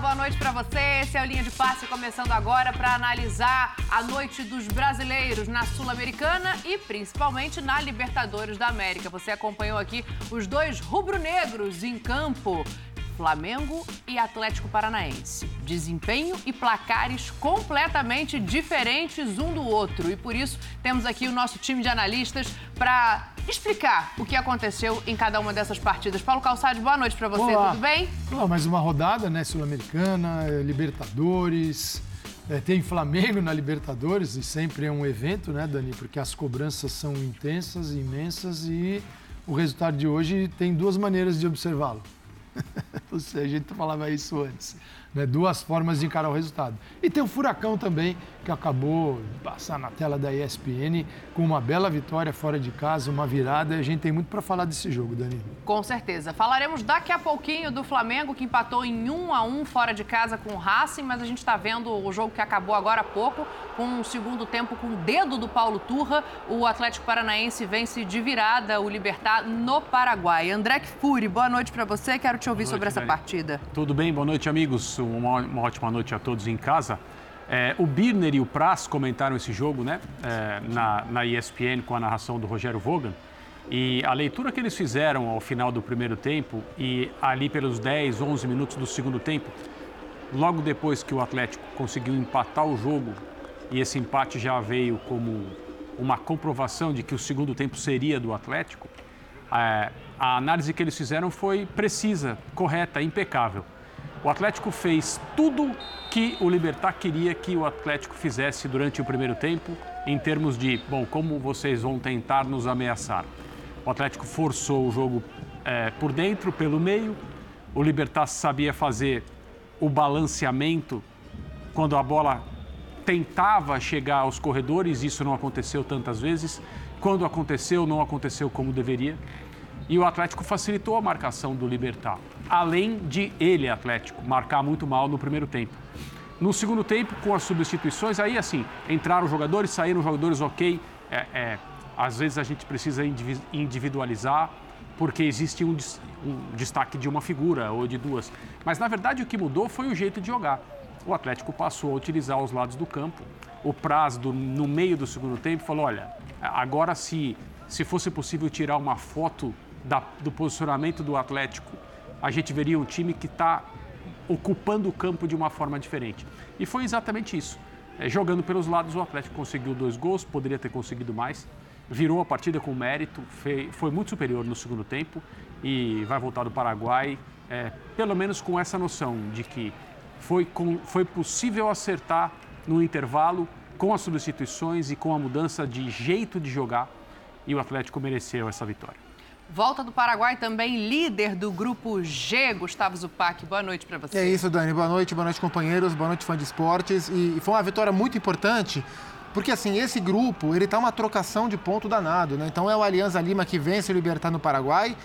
Boa noite para você. Esse é o Linha de Passe começando agora para analisar a noite dos brasileiros na Sul-Americana e principalmente na Libertadores da América. Você acompanhou aqui os dois rubro-negros em campo. Flamengo e Atlético Paranaense. Desempenho e placares completamente diferentes um do outro. E por isso temos aqui o nosso time de analistas para explicar o que aconteceu em cada uma dessas partidas. Paulo Calçade, boa noite para você, Olá. tudo bem? Olá, mais uma rodada, né? Sul-Americana, eh, Libertadores. eh, tem Flamengo na Libertadores e sempre é um evento, né, Dani? Porque as cobranças são intensas, imensas e o resultado de hoje tem duas maneiras de observá-lo. Ou seja, a gente falava isso antes. Né? Duas formas de encarar o resultado. E tem o Furacão também, que acabou de passar na tela da ESPN com uma bela vitória fora de casa, uma virada. E a gente tem muito para falar desse jogo, Dani. Com certeza. Falaremos daqui a pouquinho do Flamengo, que empatou em 1 a 1 fora de casa com o Racing, mas a gente está vendo o jogo que acabou agora há pouco, com um segundo tempo com o dedo do Paulo Turra. O Atlético Paranaense vence de virada o Libertar no Paraguai. André Furi, boa noite para você. Quero te ouvir Boa sobre noite, essa Dani. partida. Tudo bem? Boa noite, amigos. Uma, uma ótima noite a todos em casa. É, o Birner e o Praz comentaram esse jogo né, é, na, na ESPN com a narração do Rogério Vogan. E a leitura que eles fizeram ao final do primeiro tempo e ali pelos 10, 11 minutos do segundo tempo, logo depois que o Atlético conseguiu empatar o jogo e esse empate já veio como uma comprovação de que o segundo tempo seria do Atlético, é, a análise que eles fizeram foi precisa, correta, impecável. O Atlético fez tudo que o Libertar queria que o Atlético fizesse durante o primeiro tempo, em termos de, bom, como vocês vão tentar nos ameaçar. O Atlético forçou o jogo é, por dentro, pelo meio. O Libertar sabia fazer o balanceamento quando a bola tentava chegar aos corredores, isso não aconteceu tantas vezes. Quando aconteceu, não aconteceu como deveria. E o Atlético facilitou a marcação do Libertar, além de ele, Atlético, marcar muito mal no primeiro tempo. No segundo tempo, com as substituições, aí assim, entraram jogadores, saíram jogadores, ok. É, é, às vezes a gente precisa indivi- individualizar, porque existe um, um destaque de uma figura ou de duas. Mas na verdade o que mudou foi o jeito de jogar. O Atlético passou a utilizar os lados do campo. O Praz, do- no meio do segundo tempo, falou: olha, agora se, se fosse possível tirar uma foto da- do posicionamento do Atlético, a gente veria um time que está ocupando o campo de uma forma diferente. E foi exatamente isso. É, jogando pelos lados, o Atlético conseguiu dois gols, poderia ter conseguido mais. Virou a partida com mérito, fe- foi muito superior no segundo tempo e vai voltar do Paraguai, é, pelo menos com essa noção de que foi, com- foi possível acertar no intervalo com as substituições e com a mudança de jeito de jogar e o Atlético mereceu essa vitória. Volta do Paraguai também, líder do grupo G, Gustavo Zupac. Boa noite para você. É isso, Dani. Boa noite, boa noite, companheiros, boa noite, fã de esportes. E, foi uma vitória muito importante, porque assim, esse grupo, ele tá uma trocação de ponto danado, né? Então é o Alianza Lima que vence o Libertar no Paraguai,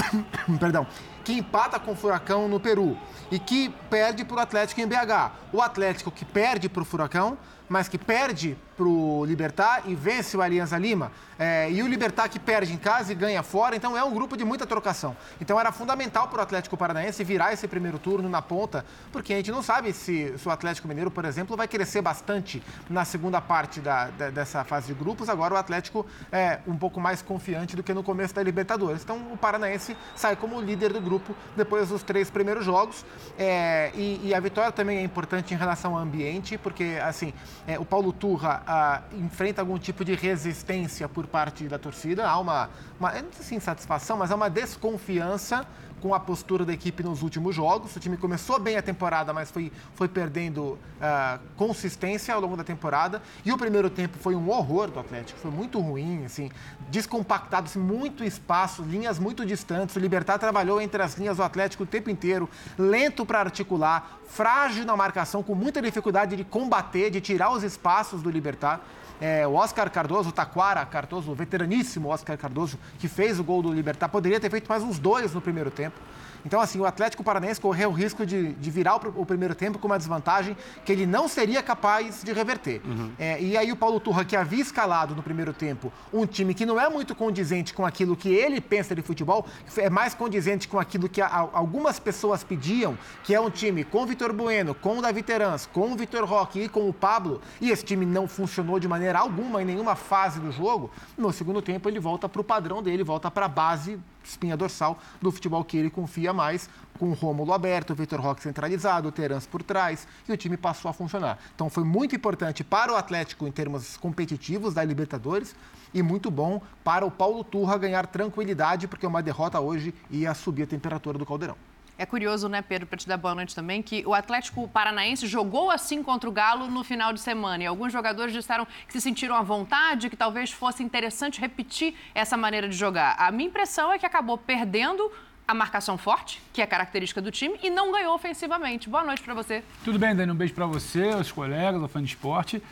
perdão, que empata com o Furacão no Peru e que perde para o Atlético em BH. O Atlético que perde para o Furacão, mas que perde para o Libertar e vence o Alianza Lima. É, e o Libertar que perde em casa e ganha fora, então é um grupo de muita trocação. Então era fundamental para o Atlético Paranaense virar esse primeiro turno na ponta, porque a gente não sabe se, se o Atlético Mineiro, por exemplo, vai crescer bastante na segunda parte da, da- dessa fase de grupos. Agora o Atlético é um pouco mais confiante do que no começo da Libertadores. Então o Paranaense sai como líder do grupo depois dos três primeiros jogos. É, e, e a vitória também é importante em relação ao ambiente, porque assim é, o Paulo Turra ah, enfrenta algum tipo de resistência por parte da torcida. Há uma, uma não sei se insatisfação, mas há uma desconfiança com a postura da equipe nos últimos jogos. O time começou bem a temporada, mas foi, foi perdendo ah, consistência ao longo da temporada. E o primeiro tempo foi um horror do Atlético, foi muito ruim, assim, descompactado, assim, muito espaço, linhas muito distantes. O Libertar trabalhou entre as linhas do Atlético o tempo inteiro, lento para articular, frágil na marcação, com muita dificuldade de combater, de tirar os espaços do Libertar. É, o Oscar Cardoso, o Taquara Cardoso, o veteraníssimo Oscar Cardoso, que fez o gol do Libertar, poderia ter feito mais uns dois no primeiro tempo. Então, assim, o Atlético Paranaense correu o risco de, de virar o, o, primeiro tempo com uma desvantagem que ele não seria capaz de reverter. Uhum. É, e aí o Paulo Turra, que havia escalado no primeiro tempo um time que não é muito condizente com aquilo que ele pensa de futebol, é mais condizente com aquilo que a, algumas pessoas pediam, que é um time com o Vitor Bueno, com o Davi Terans, com o Vitor Roque e com o Pablo, e esse time não funcionou de maneira alguma em nenhuma fase do jogo, no segundo tempo ele volta para o padrão dele, volta para a base espinha dorsal do futebol que ele confia mais, com o Rômulo aberto, o Vitor Roque centralizado, o Terans por trás, e o time passou a funcionar. Então foi muito importante para o Atlético em termos competitivos da Libertadores e muito bom para o Paulo Turra ganhar tranquilidade, porque uma derrota hoje ia subir a temperatura do caldeirão. É curioso, né, Pedro, para te dar boa noite também, que o Atlético Paranaense jogou assim contra o Galo no final de semana. E alguns jogadores disseram que se sentiram à vontade, que talvez fosse interessante repetir essa maneira de jogar. A minha impressão é que acabou perdendo a marcação forte, que é característica do time, e não ganhou ofensivamente. Boa noite para você. Tudo bem, Dani? Um beijo para você, os colegas, o fã de esporte.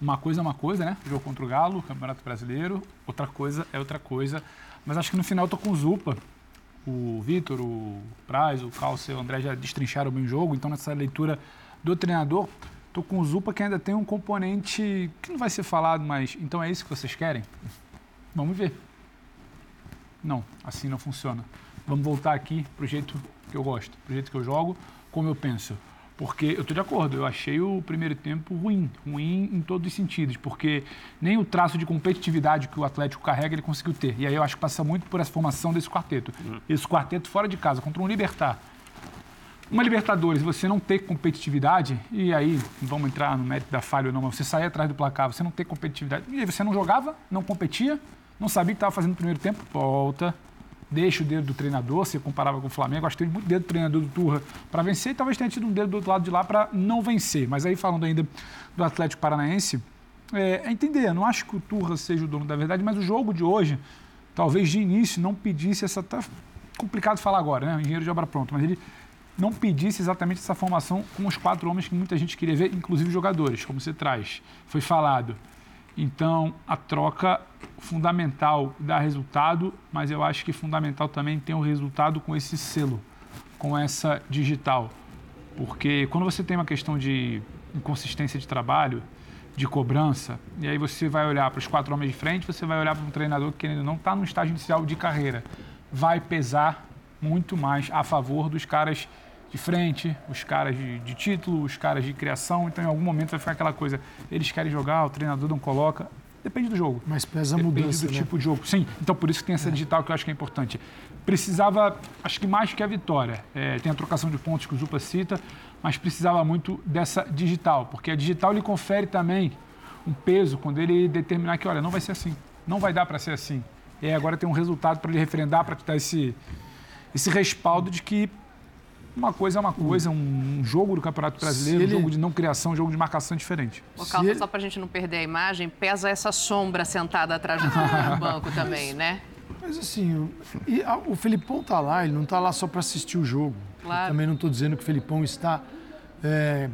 Uma coisa é uma coisa, né? Jogo contra o Galo, Campeonato Brasileiro. Outra coisa é outra coisa. Mas acho que no final eu tô com o Zupa o Vitor, o Praz, o Calce, o André já destrincharam bem o jogo, então nessa leitura do treinador, tô com o Zupa que ainda tem um componente que não vai ser falado, mas então é isso que vocês querem? Vamos ver. Não, assim não funciona. Vamos voltar aqui pro jeito que eu gosto, pro jeito que eu jogo, como eu penso. Porque eu estou de acordo, eu achei o primeiro tempo ruim, ruim em todos os sentidos, porque nem o traço de competitividade que o Atlético carrega ele conseguiu ter. E aí eu acho que passa muito por essa formação desse quarteto. Uhum. Esse quarteto fora de casa, contra um Libertar. Uma Libertadores, você não ter competitividade, e aí vamos entrar no mérito da falha ou não, mas você sair atrás do placar, você não ter competitividade, e aí você não jogava, não competia, não sabia o que estava fazendo no primeiro tempo, volta, deixa o dedo do treinador, se comparava com o Flamengo, acho que teve muito dedo do treinador do Turra para vencer e talvez tenha tido um dedo do outro lado de lá para não vencer. Mas aí falando ainda do Atlético Paranaense, é, é entender, não acho que o Turra seja o dono da verdade, mas o jogo de hoje, talvez de início, não pedisse essa. Tá complicado falar agora, né? Engenheiro de obra pronto, mas ele não pedisse exatamente essa formação com os quatro homens que muita gente queria ver, inclusive jogadores, como você traz. Foi falado. Então, a troca fundamental dá resultado, mas eu acho que fundamental também tem o resultado com esse selo, com essa digital. Porque quando você tem uma questão de inconsistência de trabalho, de cobrança, e aí você vai olhar para os quatro homens de frente, você vai olhar para um treinador que ainda não está no estágio inicial de carreira, vai pesar muito mais a favor dos caras de frente, os caras de, de, título, os caras de criação. Então, em algum momento vai ficar aquela coisa, eles querem jogar, o treinador não coloca. Depende do jogo. Mas pesa a Depende mudança, do né? tipo de jogo. Sim, então por isso que tem essa é. digital que eu acho que é importante. Precisava, acho que mais que a vitória. É, tem a trocação de pontos que o Zupa cita, mas precisava muito dessa digital, porque a digital lhe confere também um peso quando ele determinar que, olha, não vai ser assim, não vai dar para ser assim. E agora tem um resultado para ele referendar, para te dar esse, esse respaldo de que uma coisa é uma coisa, um jogo do Campeonato Brasileiro, ele... um jogo de não criação, um jogo de marcação diferente. Ô, Calma, ele... só para a gente não perder a imagem, pesa essa sombra sentada atrás do banco também, né? Mas assim, o, o Felipão tá lá, ele não tá lá só para assistir o jogo. Claro. Eu também não estou dizendo que o Felipão está... É,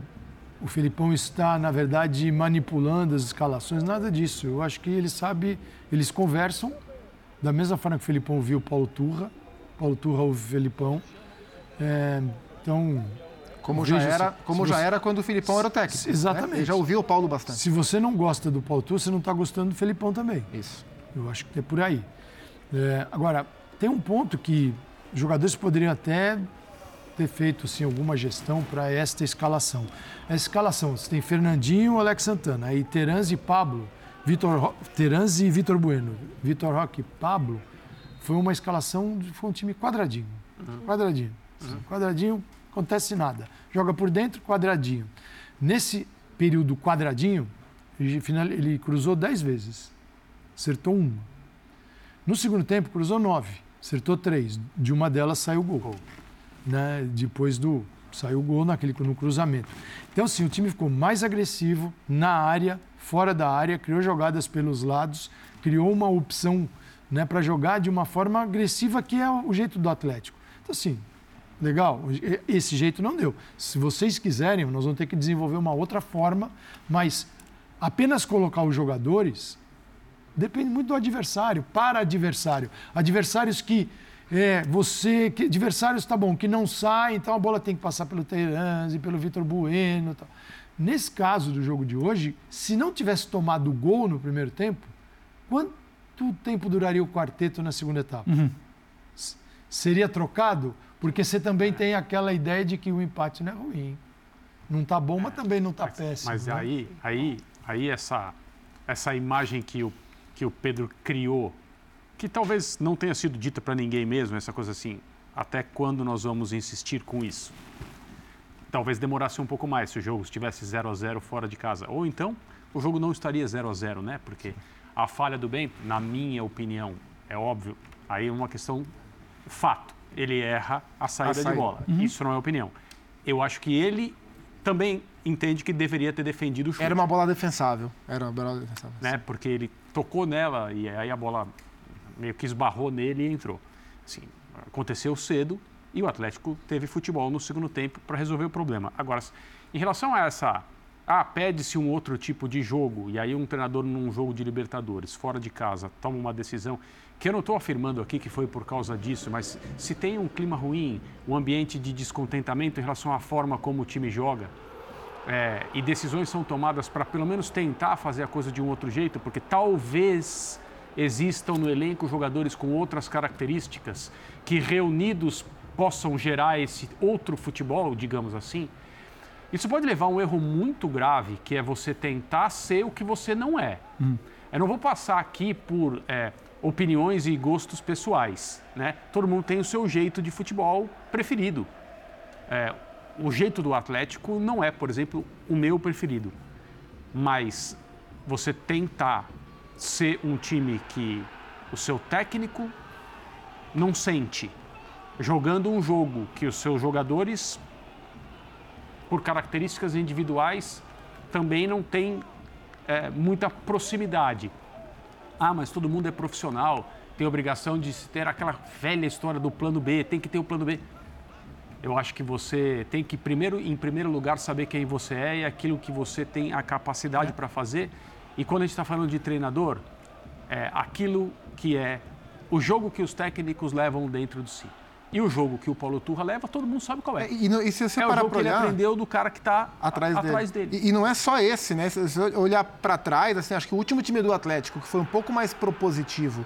o Felipão está, na verdade, manipulando as escalações, nada disso. Eu acho que ele sabe, eles conversam da mesma forma que o Felipão viu o Paulo Turra, Paulo Turra ouve o Felipão, é, então. Como, já era, como já era quando o Filipão era o técnico. Né? Exatamente. Né? Já ouviu o Paulo bastante. Se você não gosta do Paulo Tur, você não está gostando do Felipão também. Isso. Eu acho que é por aí. É, agora, tem um ponto que jogadores poderiam até ter feito assim, alguma gestão para esta escalação. A escalação, você tem Fernandinho, Alex Santana, aí Terans e Pablo, Vitor Terans e Vitor Bueno, Vitor Roque e Pablo, foi uma escalação, foi um time quadradinho. Uhum. Quadradinho. Uhum. Quadradinho, acontece nada. Joga por dentro, quadradinho. Nesse período quadradinho, ele cruzou 10 vezes, acertou uma. No segundo tempo, cruzou nove, acertou três. De uma delas saiu o gol. Né? Depois do. Saiu o gol naquele, no cruzamento. Então, sim, o time ficou mais agressivo na área, fora da área, criou jogadas pelos lados, criou uma opção né, para jogar de uma forma agressiva, que é o jeito do Atlético. Então, assim, Legal, esse jeito não deu. Se vocês quiserem, nós vamos ter que desenvolver uma outra forma, mas apenas colocar os jogadores depende muito do adversário, para adversário. Adversários que é, você, que, adversários, tá bom, que não sai, então a bola tem que passar pelo Teiranzi, pelo Vitor Bueno. Tal. Nesse caso do jogo de hoje, se não tivesse tomado o gol no primeiro tempo, quanto tempo duraria o quarteto na segunda etapa? Uhum. Seria trocado? Porque você também tem aquela ideia de que o empate não é ruim. Não está bom, mas também não está péssimo. Mas né? aí, aí, aí essa, essa imagem que o, que o Pedro criou que talvez não tenha sido dita para ninguém mesmo, essa coisa assim, até quando nós vamos insistir com isso? Talvez demorasse um pouco mais se o jogo estivesse 0 a 0 fora de casa. Ou então, o jogo não estaria 0 a 0 né? Porque a falha do bem, na minha opinião, é óbvio, aí é uma questão fato. Ele erra a saída, a saída. de bola. Uhum. Isso não é opinião. Eu acho que ele também entende que deveria ter defendido o chute. Era uma bola defensável. Era uma bola defensável. Né? Porque ele tocou nela e aí a bola meio que esbarrou nele e entrou. Assim, aconteceu cedo e o Atlético teve futebol no segundo tempo para resolver o problema. Agora, em relação a essa. Ah, pede-se um outro tipo de jogo, e aí um treinador num jogo de Libertadores, fora de casa, toma uma decisão, que eu não estou afirmando aqui que foi por causa disso, mas se tem um clima ruim, um ambiente de descontentamento em relação à forma como o time joga, é, e decisões são tomadas para pelo menos tentar fazer a coisa de um outro jeito, porque talvez existam no elenco jogadores com outras características que reunidos possam gerar esse outro futebol, digamos assim, isso pode levar a um erro muito grave, que é você tentar ser o que você não é. Hum. Eu não vou passar aqui por é, opiniões e gostos pessoais. Né? Todo mundo tem o seu jeito de futebol preferido. É, o jeito do Atlético não é, por exemplo, o meu preferido. Mas você tentar ser um time que o seu técnico não sente, jogando um jogo que os seus jogadores, por características individuais, também não têm é, muita proximidade. Ah, mas todo mundo é profissional, tem obrigação de ter aquela velha história do plano B, tem que ter o plano B. Eu acho que você tem que, primeiro, em primeiro lugar, saber quem você é e aquilo que você tem a capacidade é. para fazer e quando a gente está falando de treinador, é aquilo que é o jogo que os técnicos levam dentro de si. E o jogo que o Paulo Turra leva, todo mundo sabe qual é. é e, e, se você é o jogo que ele aprendeu do cara que está atrás, atrás dele. dele. E, e, não é só esse, né? Se você olhar para trás, assim, acho que o último time do Atlético, que foi um pouco mais propositivo,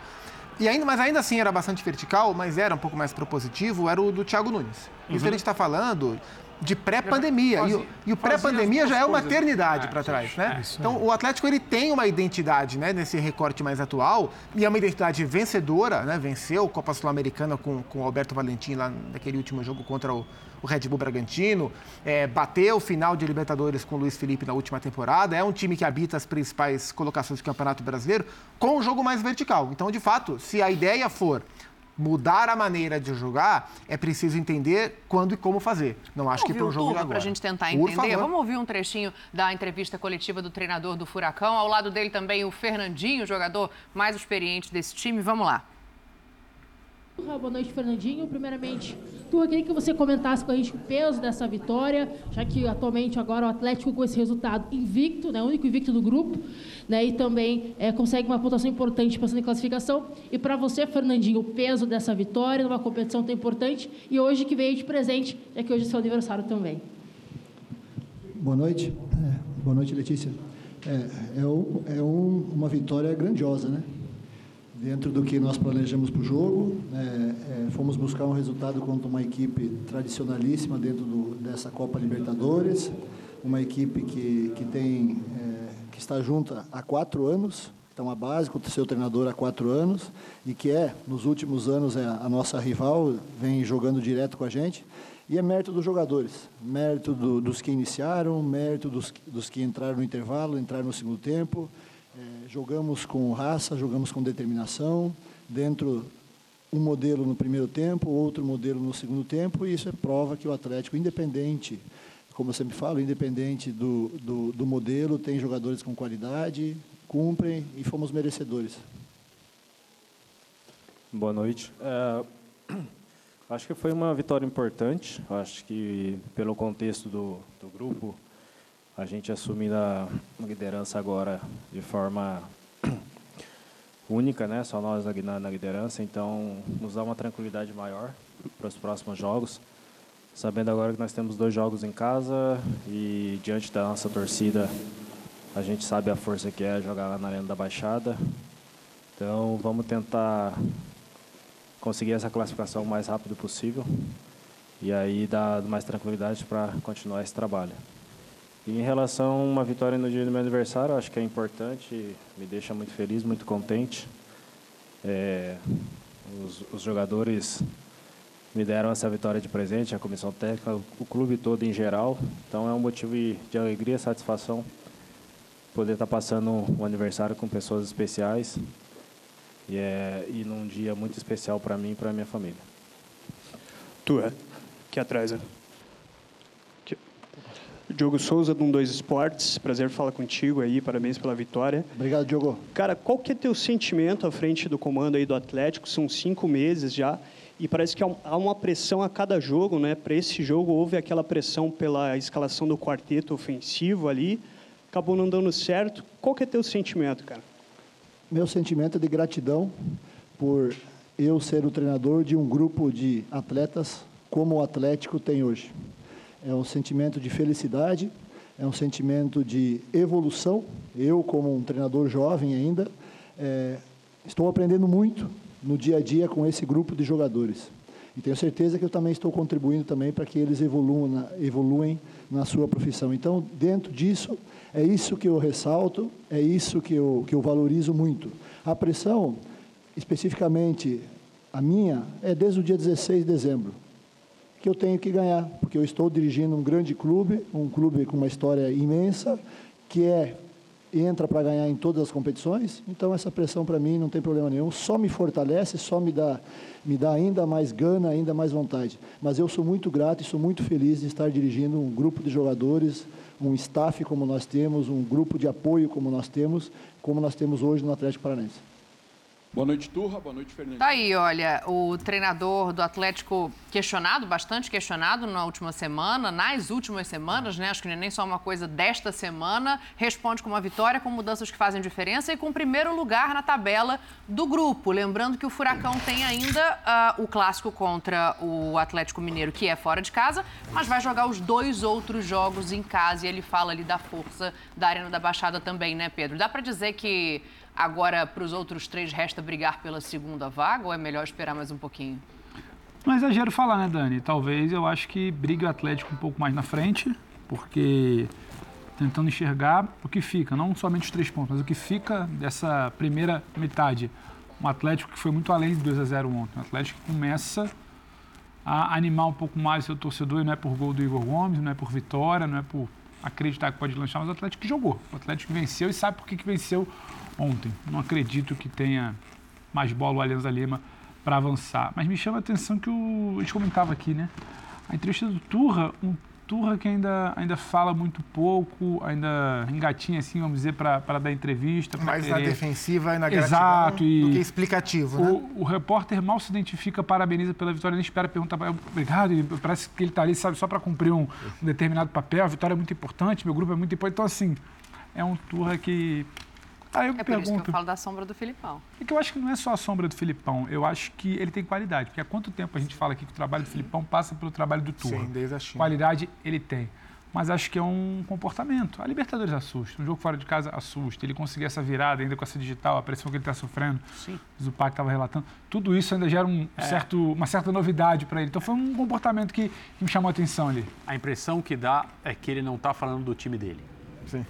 e ainda, mas ainda assim era bastante vertical, mas era um pouco mais propositivo, era o do Thiago Nunes. Uhum. Isso a gente está falando de pré-pandemia. E, e, o pré-pandemia já é uma eternidade é, para trás, né? É, então, o Atlético ele tem uma identidade, né, nesse recorte mais atual, e é uma identidade vencedora, né? Venceu a Copa Sul-Americana com, com o Alberto Valentim lá naquele último jogo contra o, o Red Bull Bragantino, é, bateu o final de Libertadores com o Luiz Felipe na última temporada, é um time que habita as principais colocações do Campeonato Brasileiro, com um jogo mais vertical. Então, de fato, se a ideia for mudar a maneira de jogar, é preciso entender quando e como fazer. Não acho que para um jogo agora. Para a gente tentar entender. Vamos ouvir um trechinho da entrevista coletiva do treinador do Furacão. Ao lado dele também o Fernandinho, jogador mais experiente desse time. Vamos lá. Boa noite, Fernandinho. Primeiramente, eu queria que você comentasse com a gente o peso dessa vitória, já que atualmente agora o Atlético com esse resultado invicto, né, único invicto do grupo, né, e também é, consegue uma pontuação importante passando em classificação. E para você, Fernandinho, o peso dessa vitória numa competição tão importante e hoje que veio de presente, já que hoje é seu aniversário também. Boa noite. É, boa noite, Letícia. É, é, um, é um, uma vitória grandiosa, né? Dentro do que nós planejamos para o jogo. É, é, fomos buscar um resultado contra uma equipe tradicionalíssima dentro do, dessa Copa Libertadores, uma equipe que, que tem é, que está junta há quatro anos, então a base com o seu treinador há quatro anos e que é nos últimos anos é a nossa rival, vem jogando direto com a gente. E é mérito dos jogadores, mérito do, dos que iniciaram, mérito dos, dos que entraram no intervalo, entraram no segundo tempo, jogamos com raça, jogamos com determinação, dentro um modelo no primeiro tempo, outro modelo no segundo tempo, e isso é prova que o Atlético, independente, como eu sempre falo, independente do, do, do modelo, tem jogadores com qualidade, cumprem e fomos merecedores. Boa noite. É, acho que foi uma vitória importante. Acho que pelo contexto do, do grupo, a gente assumindo a liderança agora de forma única, né? Só nós na, na liderança, então nos dá uma tranquilidade maior para os próximos jogos. Sabendo agora que nós temos dois jogos em casa e diante da nossa torcida, a gente sabe a força que é jogar lá na Arena da Baixada. Então vamos tentar conseguir essa classificação o mais rápido possível e aí dar mais tranquilidade para continuar esse trabalho. E em relação a uma vitória no dia do meu aniversário, acho que é importante, me deixa muito feliz, muito contente. É, os, os, jogadores me deram essa vitória de presente, a comissão técnica, o clube todo em geral. Então é um motivo de alegria satisfação poder estar passando um aniversário com pessoas especiais e, é, e num dia muito especial para mim e para minha família. Tu é? Aqui atrás, né? Diogo Souza, do 2 Esportes. Prazer falar contigo aí, parabéns pela vitória. Obrigado, Diogo. Cara, qual que é teu sentimento à frente do comando aí do Atlético? São cinco meses já e parece que há uma pressão a cada jogo, né? Para esse jogo houve aquela pressão pela escalação do quarteto ofensivo ali, acabou não dando certo. Qual que é teu sentimento, cara? Meu sentimento é de gratidão por eu ser o treinador de um grupo de atletas como o Atlético tem hoje é um sentimento de felicidade, é um sentimento de evolução. Eu, como um treinador jovem ainda, é, estou aprendendo muito no dia a dia com esse grupo de jogadores. E tenho certeza que eu também estou contribuindo também para que eles evoluam na, evoluem na sua profissão. Então, dentro disso, é isso que eu ressalto, é isso que eu, que eu valorizo muito. A pressão, especificamente a minha, é desde o dia 16 de dezembro que eu tenho que ganhar, porque eu estou dirigindo um grande clube, um clube com uma história imensa, que é entra para ganhar em todas as competições. Então essa pressão para mim não tem problema nenhum, só me fortalece, só me dá me dá ainda mais gana, ainda mais vontade. Mas eu sou muito grato e sou muito feliz de estar dirigindo um grupo de jogadores, um staff como nós temos, um grupo de apoio como nós temos, como nós temos hoje no Atlético Paranaense. Boa noite, Turra. Boa noite, Fernando. Tá aí, olha, o treinador do Atlético questionado, bastante questionado na última semana, nas últimas semanas, né? Acho que é nem só uma coisa desta semana. Responde com uma vitória, com mudanças que fazem diferença e com primeiro lugar na tabela do grupo. Lembrando que o Furacão tem ainda uh, o clássico contra o Atlético Mineiro, que é fora de casa, mas vai jogar os dois outros jogos em casa e ele fala ali da força da Arena da Baixada também, né, Pedro? Dá para dizer que Agora, para os outros três, resta brigar pela segunda vaga ou é melhor esperar mais um pouquinho? Não é exagero falar, né, Dani? Talvez eu acho que briga o Atlético um pouco mais na frente, porque tentando enxergar o que fica, não somente os três pontos, mas o que fica dessa primeira metade. Um Atlético que foi muito além de 2 a 0 ontem. Um Atlético que começa a animar um pouco mais seu torcedor, e não é por gol do Igor Gomes, não é por vitória, não é por acreditar que pode lançar, mas o Atlético que jogou. O Atlético venceu e sabe por que, que venceu ontem. Não acredito que tenha mais bola o Alianza Lima para avançar. Mas me chama a atenção que o, a gente comentava aqui, né? A entrevista do Turra, um Turra que ainda, ainda fala muito pouco, ainda engatinha assim, vamos dizer, para dar entrevista. Mais querer... na defensiva e na Exato, e do que explicativo, né? O, o, repórter mal se identifica, parabeniza pela vitória, nem espera perguntar, obrigado, e parece que ele está ali, sabe, só para cumprir um, um, determinado papel, a vitória é muito importante, meu grupo é muito importante, então assim, é um Turra que Aí eu é pergunto, por isso que eu falo da sombra do Filipão. É que eu acho que não é só a sombra do Filipão, eu acho que ele tem qualidade. Porque há quanto tempo a gente fala aqui que o trabalho do Filipão passa pelo trabalho do Turra? Sim, desde a China. Qualidade ele tem. Mas acho que é um comportamento. A Libertadores assusta, um jogo fora de casa assusta. Ele conseguir essa virada ainda com essa digital, a pressão que ele está sofrendo, Sim. o Zupac estava relatando, tudo isso ainda gera um é. certo, uma certa novidade para ele. Então foi um comportamento que, que me chamou a atenção ali. A impressão que dá é que ele não está falando do time dele. Sim.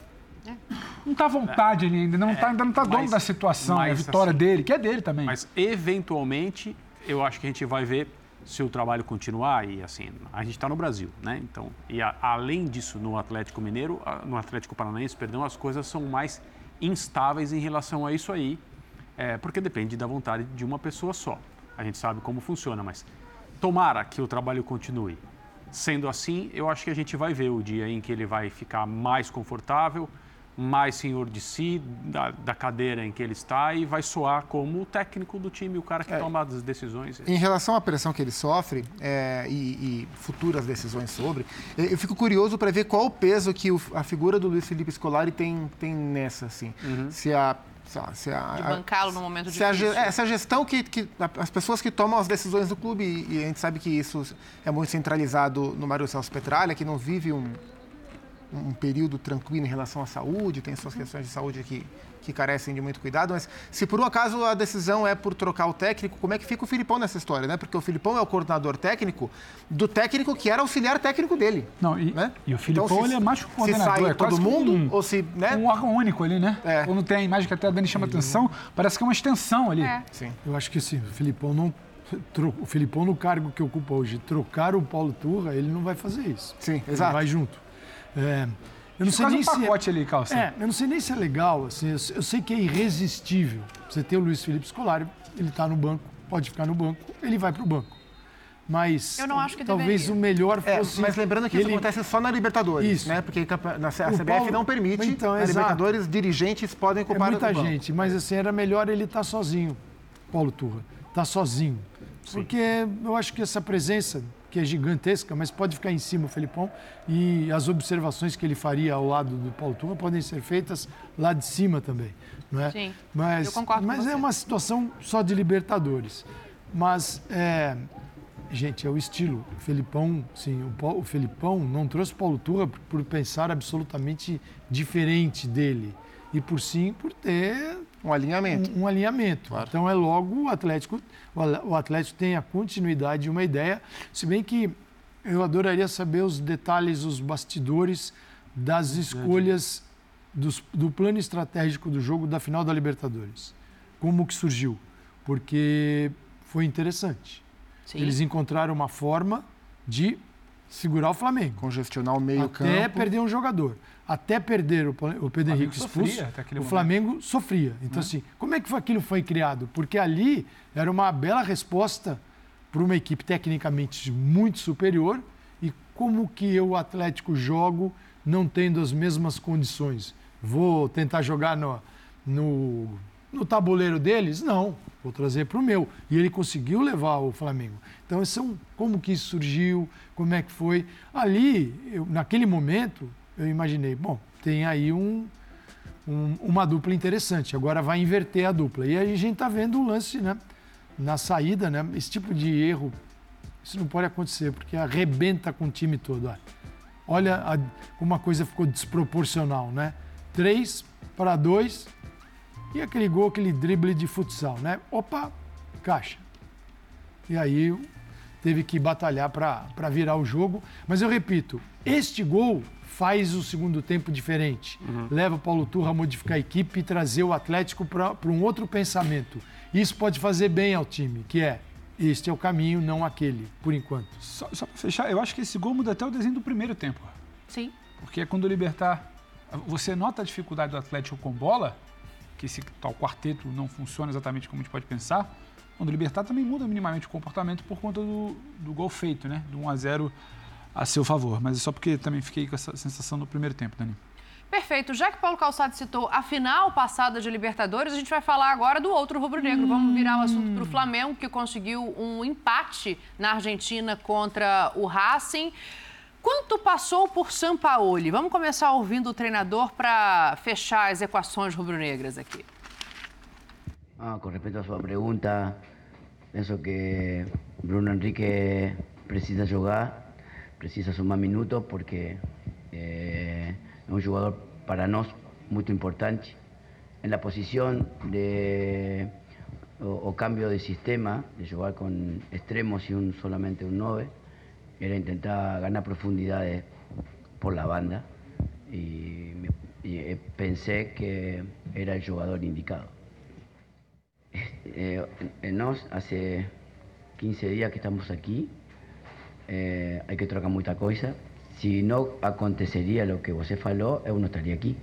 Não está à vontade é, ainda, não tá, ainda não está dono da situação, é a vitória assim, dele, que é dele também. Mas eventualmente, eu acho que a gente vai ver se o trabalho continuar e assim, a gente está no Brasil, né? Então, e a, além disso, no Atlético Mineiro, no Atlético Paranaense, perdão, as coisas são mais instáveis em relação a isso aí, é, porque depende da vontade de uma pessoa só. A gente sabe como funciona, mas tomara que o trabalho continue. Sendo assim, eu acho que a gente vai ver o dia em que ele vai ficar mais confortável, mais senhor de si, da, da, cadeira em que ele está, e vai soar como o técnico do time, o cara que é. toma as decisões. Em relação à pressão que ele sofre é, e, e, futuras decisões sobre, eu fico curioso para ver qual o peso que o, a figura do Luiz Felipe Scolari tem, tem nessa. Assim. Uhum. Se a Se a, de bancá-lo no momento se difícil. A, essa gestão que, que, as pessoas que tomam as decisões do clube, e a gente sabe que isso é muito centralizado no Mário Celso Petralha, que não vive um, um período tranquilo em relação à saúde, tem suas questões de saúde que, que carecem de muito cuidado, mas se por um acaso a decisão é por trocar o técnico, como é que fica o Filipão nessa história, né? Porque o Filipão é o coordenador técnico do técnico que era auxiliar técnico dele. Não, e, né? e o Filipão então, se, ele é mais coordenador. Se sai é todo mundo, um, ou se. Né? Um órgão único ali, né? É. Quando tem a imagem que até a Dani chama atenção, parece que é uma extensão ali. É. Sim. Eu acho que sim, o Filipão não. O Filipão, no cargo que ocupa hoje, trocar o Paulo Turra, ele não vai fazer isso. Sim, exato. Ele vai junto. É, eu não sei nem um se é pacote é, ali, calça. É, eu não sei nem se é legal, assim, eu, eu sei que é irresistível. Você ter o Luiz Felipe Scolari, ele está no banco, pode ficar no banco, ele vai para o banco. Mas eu não acho que talvez deveria. o melhor fosse. É, mas lembrando que ele... isso acontece só na Libertadores, isso. né? Porque na, a CBF Paulo... não permite. Então, na Libertadores, dirigentes podem ocupar é muita gente, mas assim era melhor ele estar tá sozinho, Paulo Turra, estar tá sozinho, Sim. porque eu acho que essa presença que é gigantesca, mas pode ficar em cima o Felipão e as observações que ele faria ao lado do Paulo Turma podem ser feitas lá de cima também, não é? Sim, mas, eu concordo Mas é uma situação só de Libertadores. Mas, é, gente, é o estilo. O Felipão, sim, o, Paulo, o Felipão não trouxe Paulo Turra por pensar absolutamente diferente dele e por sim por ter um alinhamento. Um, um alinhamento. Claro. Então é logo o Atlético, o Atlético tem a continuidade de uma ideia, se bem que eu adoraria saber os detalhes, os bastidores das escolhas dos, do plano estratégico do jogo da final da Libertadores. Como que surgiu? Porque foi interessante. Sim. Eles encontraram uma forma de segurar o Flamengo. Congestionar o meio Até campo. Até perder um jogador até perder o, o Pedro Henrique expulso, sofria, o Flamengo sofria. Então, né? assim, como é que aquilo foi criado? Porque ali era uma bela resposta para uma equipe tecnicamente muito superior e como que eu, Atlético, jogo não tendo as mesmas condições? Vou tentar jogar no, no, no tabuleiro deles? Não, vou trazer para o meu. E ele conseguiu levar o Flamengo. Então, são, como que isso surgiu, como é que foi. Ali, eu, naquele momento, eu imaginei, bom, tem aí um, um, uma dupla interessante. Agora vai inverter a dupla. E aí a gente está vendo um lance, né? Na saída, né? Esse tipo de erro, isso não pode acontecer, porque arrebenta com o time todo. Olha a, como a coisa ficou desproporcional, né? Três para dois e aquele gol, aquele drible de futsal, né? Opa, caixa. E aí teve que batalhar para virar o jogo. Mas eu repito, este gol faz o segundo tempo diferente. Uhum. Leva o Paulo Turra a modificar a equipe e trazer o Atlético para um outro pensamento. Isso pode fazer bem ao time, que é este é o caminho, não aquele, por enquanto. Só, só para fechar, eu acho que esse gol muda até o desenho do primeiro tempo. Sim. Porque é quando o Libertar. Você nota a dificuldade do Atlético com bola, que esse tal quarteto não funciona exatamente como a gente pode pensar. Quando o Libertar também muda minimamente o comportamento por conta do, do gol feito, né? Do 1 a 0 a seu favor. Mas é só porque também fiquei com essa sensação no primeiro tempo, Dani. Perfeito. Já que Paulo Calçado citou a final passada de Libertadores, a gente vai falar agora do outro rubro-negro. Hum. Vamos virar o assunto para o Flamengo, que conseguiu um empate na Argentina contra o Racing. Quanto passou por Sampaoli? Vamos começar ouvindo o treinador para fechar as equações rubro-negras aqui. Ah, com respeito à sua pergunta, penso que Bruno Henrique precisa jogar precisa sumar minutos porque eh, es un jugador para nosotros muy importante. En la posición de o, cambio de sistema, de jugar con extremos y un solamente un 9, era intentar ganar profundidades por la banda y, eh, pensé que era el jugador indicado. Eh, nos hace 15 días que estamos aquí eh, hay que trocar mucha cosa. Si no acontecería lo que você falou, eu não estaría aquí.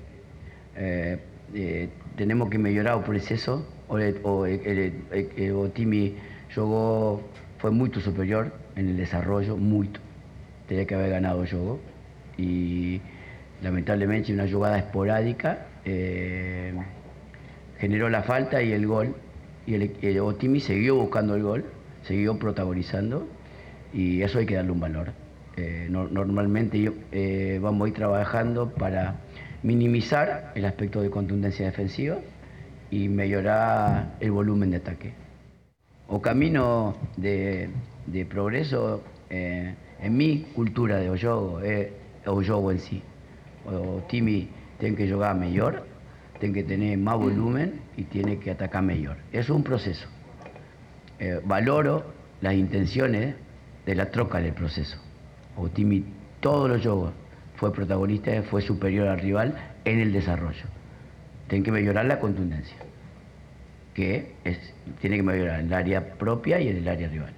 Eh, eh, tenemos que mejorar el proceso. O, o, el, o time jogou, foi muito superior en el desarrollo, muito. Tenía que haber ganado el juego. Y lamentablemente una jugada esporádica eh, generó la falta y el gol. Y el, el Otimi siguió buscando el gol, siguió protagonizando y eso hay que darle un valor. Eh, no, normalmente eh, vamos a ir trabajando para minimizar el aspecto de contundencia defensiva y mejorar el volumen de ataque. O camino de, progreso eh, en mi cultura de juego es o juego en sí. O time tiene que jugar mejor, tiene que tener más volumen y tiene que atacar mejor. Es un proceso. Eh, valoro las intenciones de la troca del proceso. O time todos los juegos fue protagonista, fue superior al rival en el desarrollo. Tiene que mejorar la contundencia, que es, tiene que mejorar en el área propia y en el área rival.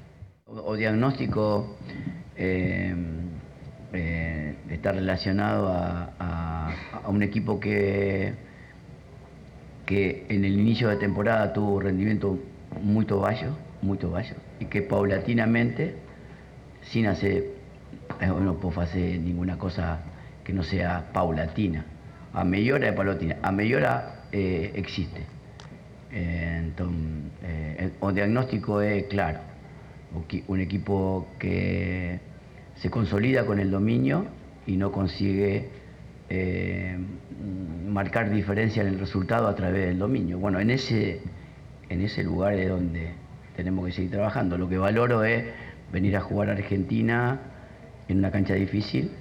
O, diagnóstico eh, eh, está relacionado a, a- un equipo que, que en el inicio de temporada tuvo rendimiento muy bajo, muy bajo, y que paulatinamente, sin hacer, eh, no puedo hacer ninguna cosa que no sea paulatina, a mejora de paulatina, a mejora eh, existe. Eh, o diagnóstico es claro, un equipo que se consolida con el dominio y no consigue eh, marcar diferencia en el resultado a través del dominio. Bueno, en ese, en ese lugar es donde tenemos que seguir trabajando. Lo que valoro es venir a jugar a Argentina en una cancha difícil,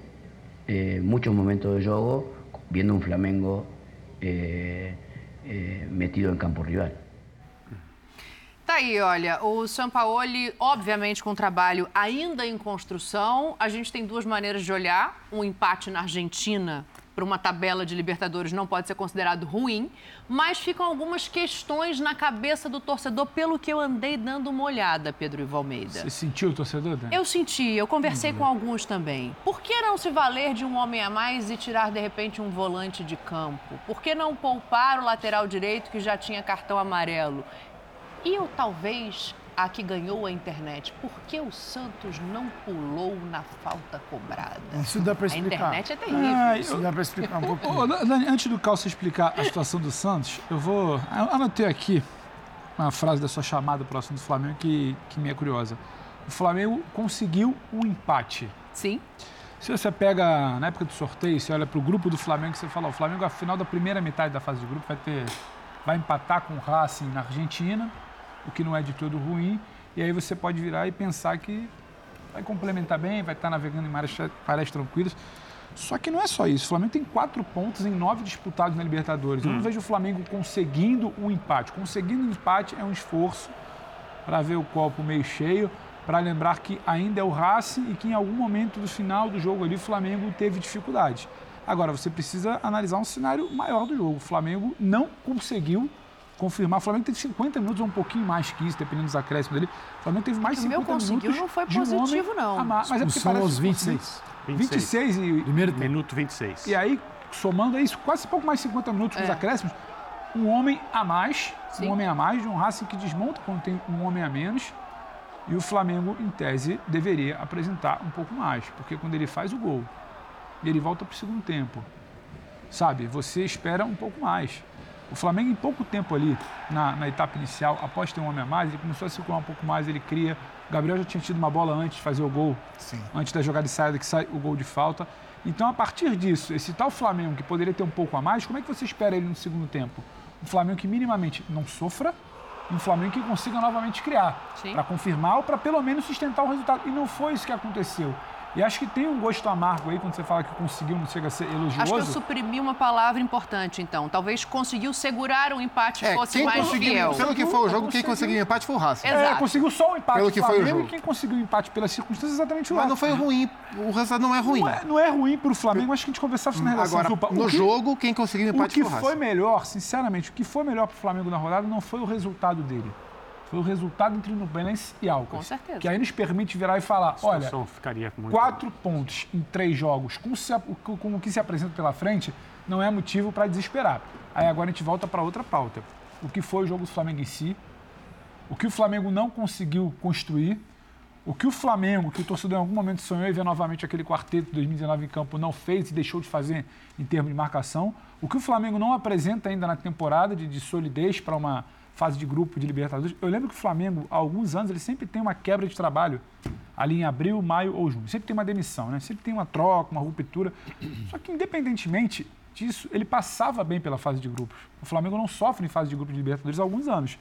eh, muchos momentos de juego, viendo un Flamengo eh, eh, metido en campo rival. Tá aí, olha, o Sampaoli, obviamente, com um trabalho ainda em construção. A gente tem duas maneiras de olhar. Um empate na Argentina para uma tabela de Libertadores não pode ser considerado ruim, mas ficam algumas questões na cabeça do torcedor, pelo que eu andei dando uma olhada, Pedro Ivo Almeida. Você sentiu o torcedor, Dani? Eu senti, eu conversei com alguns também. Por que não se valer de um homem a mais e tirar de repente um volante de campo? Por que não poupar o lateral direito que já tinha cartão amarelo? E ou talvez a que ganhou a internet, por que o Santos não pulou na falta cobrada? Isso dá para A explicar. internet é terrível. Ah, Isso dá para explicar um pouquinho. ô, Dani, antes do Calça explicar a situação do Santos, eu vou. eu Anotei aqui uma frase da sua chamada para o assunto do Flamengo que, que me é curiosa. O Flamengo conseguiu um empate. Sim. Se você pega na época do sorteio, você olha para o grupo do Flamengo, você fala: o Flamengo, a final da primeira metade da fase de grupo, vai ter. Vai empatar com o Racing na Argentina, o que não é de todo ruim. E aí você pode virar e pensar que vai complementar bem, vai estar navegando em marés tranquilas. Só que não é só isso. O Flamengo tem quatro pontos em nove disputados na Libertadores. Eu não vejo o Flamengo conseguindo um empate. Conseguindo um empate é um esforço para ver o copo meio cheio, para lembrar que ainda é o Racing e que em algum momento do final do jogo ali o Flamengo teve dificuldade. Agora, você precisa analisar um cenário maior do jogo. O Flamengo não conseguiu confirmar. O Flamengo teve 50 minutos ou um pouquinho mais que isso, dependendo dos acréscimos dele. O Flamengo teve mais O 50 meu conseguiu minutos não foi de um positivo, não. Mas é porque parece aos que 26. 26 e, Primeiro tempo. Minuto 26. e aí, somando a isso, quase pouco mais de 50 minutos com os É. acréscimos, um homem a mais, Sim. um homem a mais de um Racing que desmonta quando tem um homem a menos. E o Flamengo, em tese, deveria apresentar um pouco mais, porque quando ele faz o gol e ele volta para o segundo tempo, sabe, você espera um pouco mais. O Flamengo, em pouco tempo ali, na, na etapa inicial, após ter um homem a mais, ele começou a circular um pouco mais, ele cria. O Gabriel já tinha tido uma bola antes de fazer o gol, Sim. antes da jogada de saída, que sai o gol de falta. Então, a partir disso, esse tal Flamengo que poderia ter um pouco a mais, como é que você espera ele no segundo tempo? Um Flamengo que minimamente não sofra e um Flamengo que consiga novamente criar, para confirmar ou para pelo menos sustentar o resultado. E não foi isso que aconteceu. E acho que tem um gosto amargo aí quando você fala que conseguiu, não chega a ser elogioso. Acho que eu suprimi uma palavra importante, então. Talvez conseguiu segurar o empate É, fosse quem mais conseguiu, fiel. pelo que foi o jogo, quem Conseguiu. o empate foi o Racing. Exato. É, conseguiu só um empate Pelo do que foi o Flamengo jogo. e quem conseguiu o empate pelas circunstâncias é exatamente o Mas não foi Racing. ruim, o resultado não é ruim. Não é, não é ruim para o Flamengo, acho que a gente conversava isso na redação. Agora, Zupa. O no que- jogo, quem conseguiu o O empate que foi o Racing. foi melhor, sinceramente, o que foi melhor para o Flamengo na rodada não foi o resultado dele. Foi o resultado entre Nubanense e Alcas. Com certeza. Que aí nos permite virar e falar, A olha, ficaria muito... quatro pontos em três jogos com, se- com- com o que se apresenta pela frente não é motivo para desesperar. Aí agora a gente volta para outra pauta. O que foi o jogo do Flamengo em si, o que o Flamengo não conseguiu construir, o que o Flamengo, que o torcedor em algum momento sonhou em ver novamente aquele quarteto de 2019 em campo, não fez e deixou de fazer em termos de marcação, o que o Flamengo não apresenta ainda na temporada de, de solidez para uma fase de grupo de Libertadores. Eu lembro que o Flamengo, há alguns anos, ele sempre tem uma quebra de trabalho ali em abril, maio ou junho. Sempre tem uma demissão, né? Sempre tem uma troca, uma ruptura. Só que, independentemente, disso, ele passava bem pela fase de grupos. O Flamengo não sofre em fase de grupos de Libertadores há alguns anos.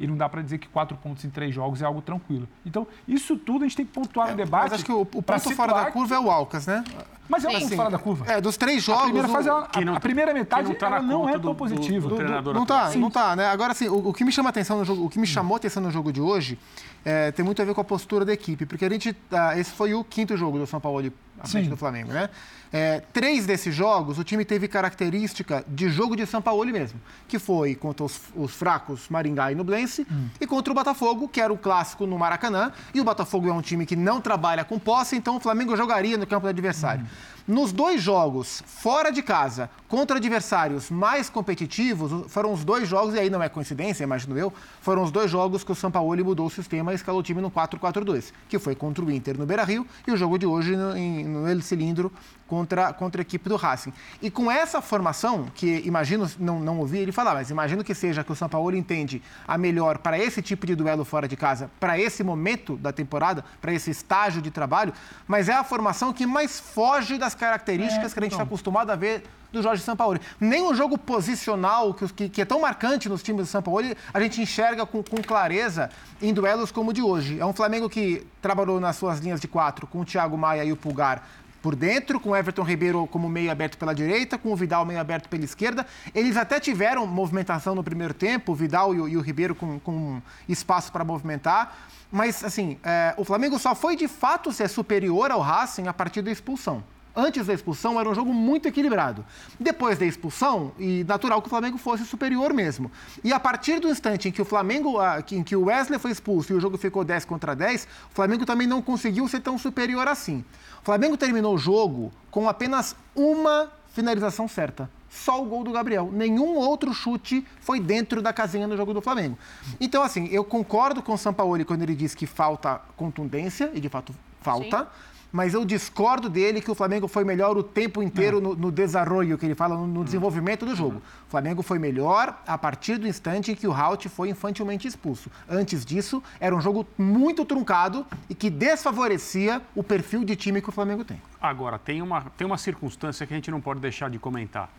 E não dá para dizer que quatro pontos em três jogos é algo tranquilo. Então, isso tudo a gente tem que pontuar no debate. Mas acho que o, o ponto fora da curva é o Alcas, né? Mas é um ponto fora da curva. É, dos três jogos. A primeira, fase, o... a, a, a primeira metade tá ela não é do, tão positiva. Do, do treinador não tá, não tá, né? Agora, assim, o, o, que me chama atenção no jogo, o que me chamou atenção no jogo de hoje é, tem muito a ver com a postura da equipe, porque a gente. Ah, esse foi o quinto jogo do São Paulo à frente do Flamengo, né? É, três desses jogos, o time teve característica de jogo de São Paulo mesmo, que foi contra os, os fracos Maringá e Nublense hum. e contra o Botafogo, que era o clássico no Maracanã. E o Botafogo é um time que não trabalha com posse, então o Flamengo jogaria no campo do adversário. Hum. Nos dois jogos fora de casa, contra adversários mais competitivos, foram os dois jogos, e aí não é coincidência, imagino eu, foram os dois jogos que o São Paulo mudou o sistema e escalou o time no 4-4-2, que foi contra o Inter no Beira-Rio e o jogo de hoje no, em, no El Cilindro contra, contra a equipe do Racing. E com essa formação, que imagino, não, não ouvi ele falar, mas imagino que seja que o São Paulo entende a melhor para esse tipo de duelo fora de casa, para esse momento da temporada, para esse estágio de trabalho, mas é a formação que mais foge das características é, que a gente está então. acostumado a ver do Jorge Sampaoli. Nem o jogo posicional, que, que, é tão marcante nos times do Sampaoli, a gente enxerga com, com, clareza em duelos como o de hoje. É um Flamengo que trabalhou nas suas linhas de quatro com o Thiago Maia e o Pulgar por dentro, com o Everton Ribeiro como meio aberto pela direita, com o Vidal meio aberto pela esquerda. Eles até tiveram movimentação no primeiro tempo, o Vidal e o, e o Ribeiro com, com espaço para movimentar. Mas, assim, é, o Flamengo só foi de fato ser superior ao Racing a partir da expulsão. Antes da expulsão era um jogo muito equilibrado. Depois da expulsão, e natural que o Flamengo fosse superior mesmo. E a partir do instante em que o Flamengo, em que o Wesley foi expulso e o jogo ficou 10 contra 10, o Flamengo também não conseguiu ser tão superior assim. O Flamengo terminou o jogo com apenas uma finalização certa só o gol do Gabriel. Nenhum outro chute foi dentro da casinha no jogo do Flamengo. Então, assim, eu concordo com o Sampaoli quando ele diz que falta contundência, e de fato falta. Sim. Mas eu discordo dele que o Flamengo foi melhor o tempo inteiro no, no desarrollo, que ele fala, no, no desenvolvimento do jogo. O Flamengo foi melhor a partir do instante em que o Halt foi infantilmente expulso. Antes disso, era um jogo muito truncado e que desfavorecia o perfil de time que o Flamengo tem. Agora, tem uma, tem uma circunstância que a gente não pode deixar de comentar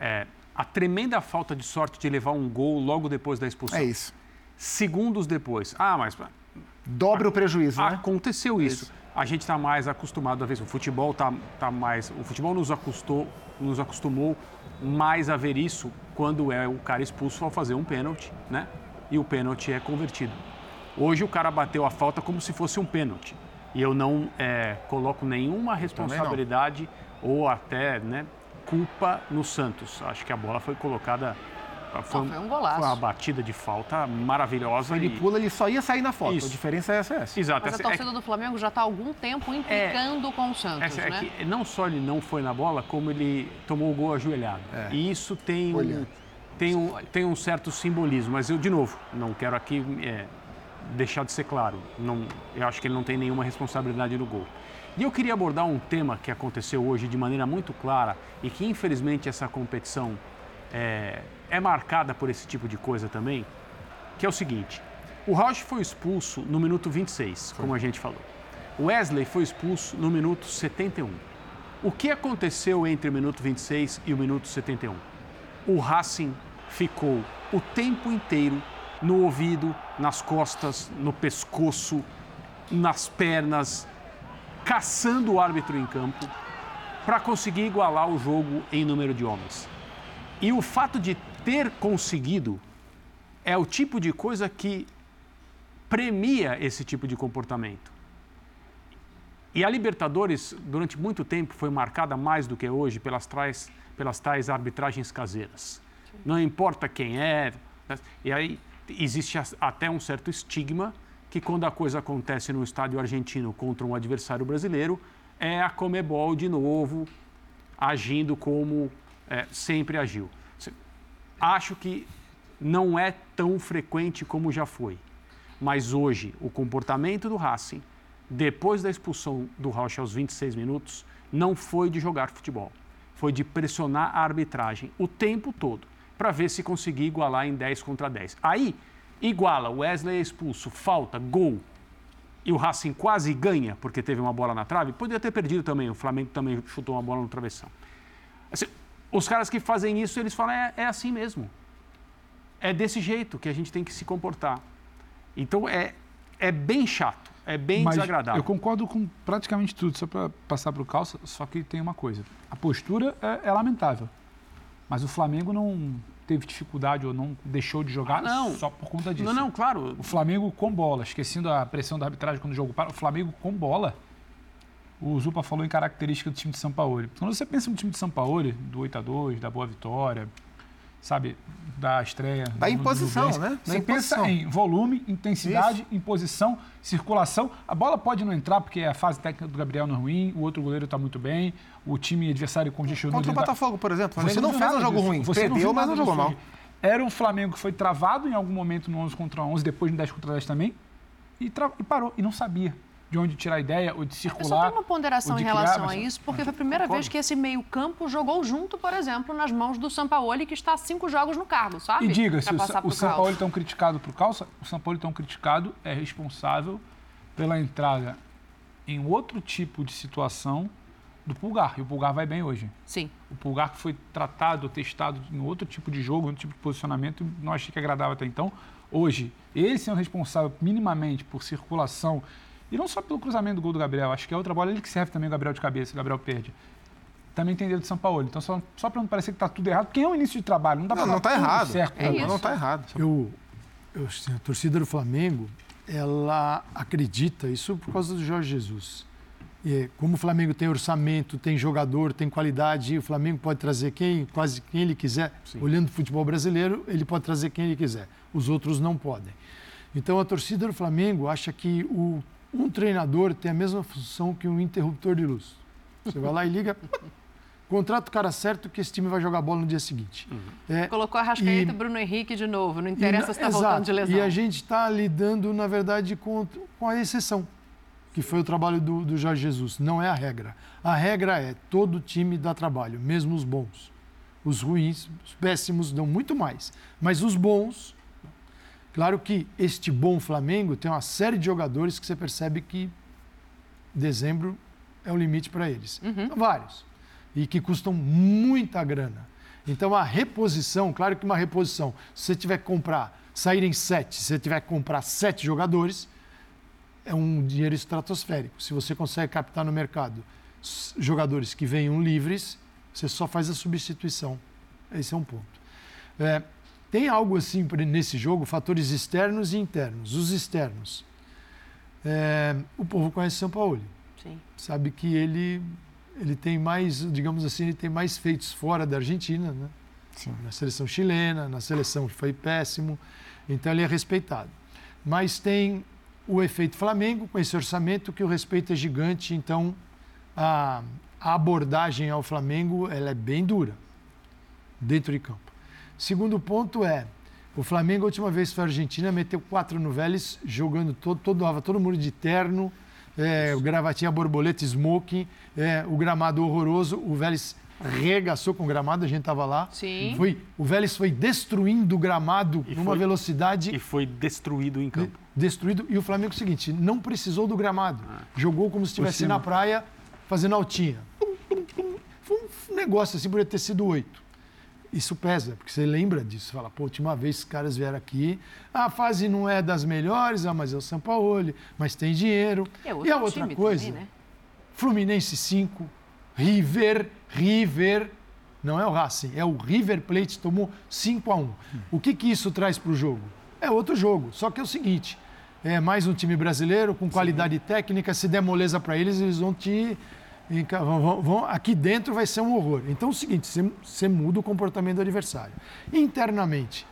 é, a tremenda falta de sorte de levar um gol logo depois da expulsão. É isso. Segundos depois. Ah, mas. Dobra o prejuízo, né? Aconteceu isso. isso. A gente está mais acostumado a ver isso. O futebol tá, tá mais. O futebol nos, acostou, nos acostumou mais a ver isso quando é o cara expulso ao fazer um pênalti, né? E o pênalti é convertido. Hoje o cara bateu a falta como se fosse um pênalti. E eu não é, coloco nenhuma responsabilidade ou até né, culpa no Santos. Acho que a bola foi colocada. Foi, Não, foi um golaço. Foi uma batida de falta maravilhosa. Ele e... pula, ele só ia sair na foto. Isso. A diferença é essa. É essa. Exato. Mas a é torcida é... do Flamengo já está há algum tempo implicando é... com o Santos, essa, é né? É que não só ele não foi na bola, como ele tomou o gol ajoelhado. É. E isso tem um, tem, um, tem um certo simbolismo. Mas eu, de novo, não quero aqui é, deixar de ser claro. Não, eu acho que ele não tem nenhuma responsabilidade no gol. E eu queria abordar um tema que aconteceu hoje de maneira muito clara e que infelizmente essa competição é, é marcada por esse tipo de coisa também, que é o seguinte: o Rauch foi expulso no minuto 26, como a gente falou. O Wesley foi expulso no minuto 71. O que aconteceu entre o minuto 26 e o minuto 71? O Racing ficou o tempo inteiro no ouvido, nas costas, no pescoço, nas pernas, caçando o árbitro em campo para conseguir igualar o jogo em número de homens. E o fato de ter conseguido é o tipo de coisa que premia esse tipo de comportamento. E a Libertadores, durante muito tempo, foi marcada mais do que hoje pelas tais, pelas tais arbitragens caseiras. Não importa quem é. Né? E aí existe até um certo estigma que quando a coisa acontece no estádio argentino contra um adversário brasileiro, é a Comebol de novo agindo como é, sempre agiu. Acho que não é tão frequente como já foi. Mas hoje, o comportamento do Racing, depois da expulsão do Rocha aos 26 minutos, não foi de jogar futebol. Foi de pressionar a arbitragem o tempo todo, para ver se conseguia igualar em 10 contra 10. Aí, iguala, Wesley é expulso, falta, gol, e o Racing quase ganha porque teve uma bola na trave, poderia ter perdido também, o Flamengo também chutou uma bola no travessão. Assim, os caras que fazem isso, eles falam, é, é assim mesmo. É desse jeito que a gente tem que se comportar. Então, é, é bem chato, é bem Mas desagradável. Eu concordo com praticamente tudo, só para passar para o calça, só que tem uma coisa. A postura é, é, lamentável. Mas o Flamengo não teve dificuldade ou não deixou de jogar ah, não. só por conta disso. Não, não, claro. O Flamengo com bola, esquecendo a pressão da arbitragem quando o jogo para, o Flamengo com bola. O Zupa falou em característica do time de São Paulo. Quando você pensa no time de São Paulo, do 8 a 2 da Boa Vitória, sabe, da estreia. Da imposição, né? Você imposição. pensa em volume, intensidade, Isso. imposição, circulação. A bola pode não entrar porque a fase técnica do Gabriel não é ruim, o outro goleiro está muito bem, o time adversário congestionou. Contra o Botafogo, por exemplo. Você não, não fez um jogo disso. ruim. Você Perdeu, mas não jogou mal. Era um Flamengo que foi travado em algum momento no 11 contra 11, depois no 10 contra 10 também, e, e parou, e não sabia de onde tirar ideia ou de circular. Eu só tenho uma ponderação em relação criar, a isso, porque foi a primeira vez que esse meio-campo jogou junto, por exemplo, nas mãos do Sampaoli, que está há cinco jogos no cargo, sabe? E diga-se, o, o Sampaoli tão criticado por calça, o Sampaoli tão criticado é responsável pela entrada em outro tipo de situação do Pulgar. E o Pulgar vai bem hoje. Sim. O Pulgar que foi tratado, testado em outro tipo de jogo, em outro tipo de posicionamento, não achei que agradava até então. Hoje, ele sendo responsável minimamente por circulação e não só pelo cruzamento do gol do Gabriel, acho que é outra bola ele que serve também o Gabriel de cabeça, o Gabriel perde. Também tem dedo de São Paulo. Então, só, só para não parecer que está tudo errado, porque é um início de trabalho, não dá para Não, está errado. Certo, é não está errado. Eu, eu, assim, a torcida do Flamengo, ela acredita, isso por causa do Jorge Jesus. E, como o Flamengo tem orçamento, tem jogador, tem qualidade, o Flamengo pode trazer quem, quase quem ele quiser. Sim. Olhando o futebol brasileiro, ele pode trazer quem ele quiser. Os outros não podem. Então a torcida do Flamengo acha que o um treinador tem a mesma função que um interruptor de luz. Você vai lá e liga, contrata o cara certo que esse time vai jogar bola no dia seguinte. Uhum. É, Colocou a Rascaeta e Bruno Henrique de novo, não interessa e, se está voltando de lesão. E a gente está lidando, na verdade, com, com a exceção, que foi o trabalho do, do Jorge Jesus. Não é a regra. A regra é todo time dá trabalho, mesmo os bons. Os ruins, os péssimos dão muito mais. Mas os bons Claro que este bom Flamengo tem uma série de jogadores que você percebe que dezembro é o limite para eles. Uhum. Vários. E que custam muita grana. Então a reposição, claro que uma reposição, se você tiver que comprar, sair em sete, se você tiver que comprar sete jogadores, é um dinheiro estratosférico. Se você consegue captar no mercado jogadores que venham livres, você só faz a substituição. Esse é um ponto. É, tem algo assim nesse jogo, fatores externos e internos. Os externos. É, o povo conhece São Paulo. Sim. Sabe que ele, ele tem mais, digamos assim, ele tem mais feitos fora da Argentina, né? Sim. Na seleção chilena, na seleção foi péssimo. Então ele é respeitado. Mas tem o efeito Flamengo, com esse orçamento, que o respeito é gigante. Então a, a abordagem ao Flamengo ela é bem dura dentro de campo. Segundo ponto é, o Flamengo, a última vez foi à Argentina, meteu quatro no Vélez, jogando todo, todo, todo mundo de terno, é, gravatinha borboleta, smoking, é, o gramado horroroso, o Vélez regaçou com o gramado, a gente estava lá. Sim. Foi, o Vélez foi destruindo o gramado e numa foi, velocidade. E foi destruído em campo. destruído. E o Flamengo, é o seguinte, não precisou do gramado. Ah. Jogou como se estivesse na praia, fazendo altinha. Foi um negócio assim, poderia ter sido oito isso pesa, porque você lembra disso. Você fala, pô, última vez que os caras vieram aqui, a fase não é das melhores, ah, mas é o São Paulo, mas tem dinheiro. É e a outra coisa, também, né? Fluminense 5, River, River, não é o Racing, é o River Plate, tomou 5 a 1 O que, que isso traz para o jogo? É outro jogo, só que é o seguinte, é mais um time brasileiro com qualidade Sim. técnica, se der moleza para eles, eles vão te Vão, vão, aqui dentro vai ser um horror. Então é o seguinte: você, muda o comportamento do adversário. Internamente,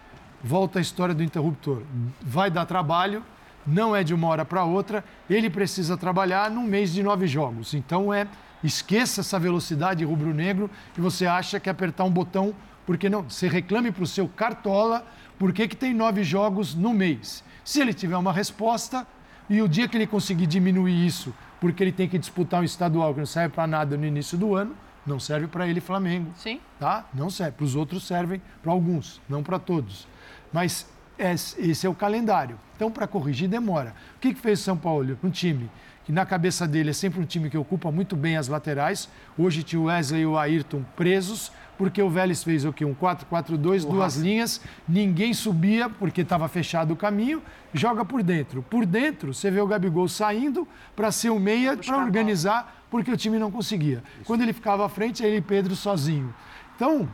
volta a história do interruptor. Vai dar trabalho, não é de uma hora para outra, ele precisa trabalhar num mês de nove jogos. Então é esqueça essa velocidade rubro-negro que você acha que é apertar um botão, porque não, você reclame para o seu cartola por que, que tem nove jogos no mês. Se ele tiver uma resposta e o dia que ele conseguir diminuir isso porque ele tem que disputar um estadual que não serve para nada no início do ano, não serve para ele Flamengo. Sim. Tá? Não serve. Para os outros servem para alguns, não para todos. Mas esse é o calendário. Então, para corrigir, demora. O que, que fez o São Paulo? Um time que na cabeça dele é sempre um time que ocupa muito bem as laterais. Hoje tinha o Wesley e o Ayrton presos, porque o Vélez fez o quê? Um 4-4-2, duas linhas, ninguém subia porque estava fechado o caminho, joga por dentro. Por dentro, você vê o Gabigol saindo para ser o meia, para organizar, porque o time não conseguia. Quando ele ficava à frente, ele e Pedro sozinho. Então,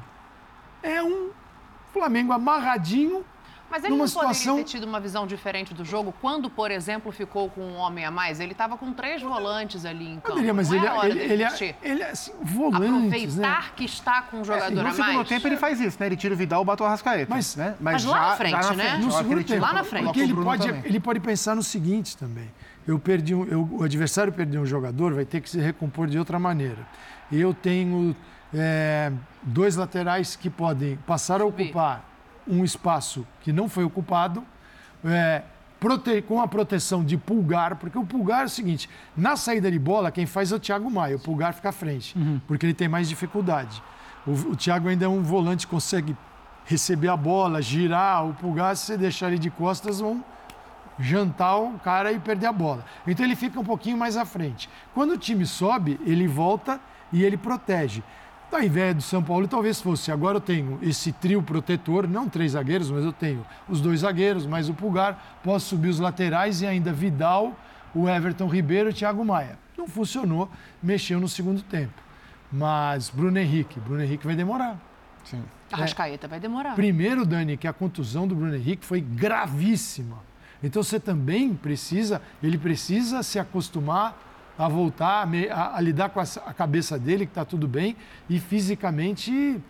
é um Flamengo amarradinho Mas ele numa não situação poderia ter tido uma visão diferente do jogo quando, por exemplo, ficou com um homem a mais? Ele estava com três volantes ali em campo. Poderia, mas não ele, é hora ele, dele ele, ele é assim, volantes, né? Aproveitar que está com um E jogador no a segundo mais. tempo ele faz isso, né? Ele tira o Vidal e bota o Arrascaeta. Mas- né? Mas lá na frente, né? No na hora que segundo ele tempo. Lá na frente. Porque ele pode, também. ele pode pensar no seguinte também. Eu perdi um, eu- o adversário perdeu um jogador, vai ter que se recompor de outra maneira. Eu tenho é, dois laterais que podem passar a ocupar um espaço que não foi ocupado, é, com a proteção de pulgar, porque o pulgar é o seguinte: na saída de bola, quem faz é o Thiago Maia, o pulgar fica à frente, porque ele tem mais dificuldade. O, o Thiago ainda é um volante, consegue receber a bola, girar, o pulgar, se você deixar ele de costas, vão jantar o cara e perder a bola. Então ele fica um pouquinho mais à frente. Quando o time sobe, ele volta e ele protege. Ao invés do São Paulo, talvez fosse. Agora eu tenho esse trio protetor, não três zagueiros, mas eu tenho os dois zagueiros, mais o Pulgar. Posso subir os laterais e ainda Vidal, o Everton Ribeiro e o Thiago Maia. Não funcionou, mexeu no segundo tempo. Mas Bruno Henrique, Bruno Henrique vai demorar. Sim. Arrascaeta vai demorar. Primeiro, Dani, que a contusão do Bruno Henrique foi gravíssima. Então você também precisa, ele precisa se acostumar a voltar, a, a- lidar com a, a cabeça dele, que está tudo bem, e fisicamente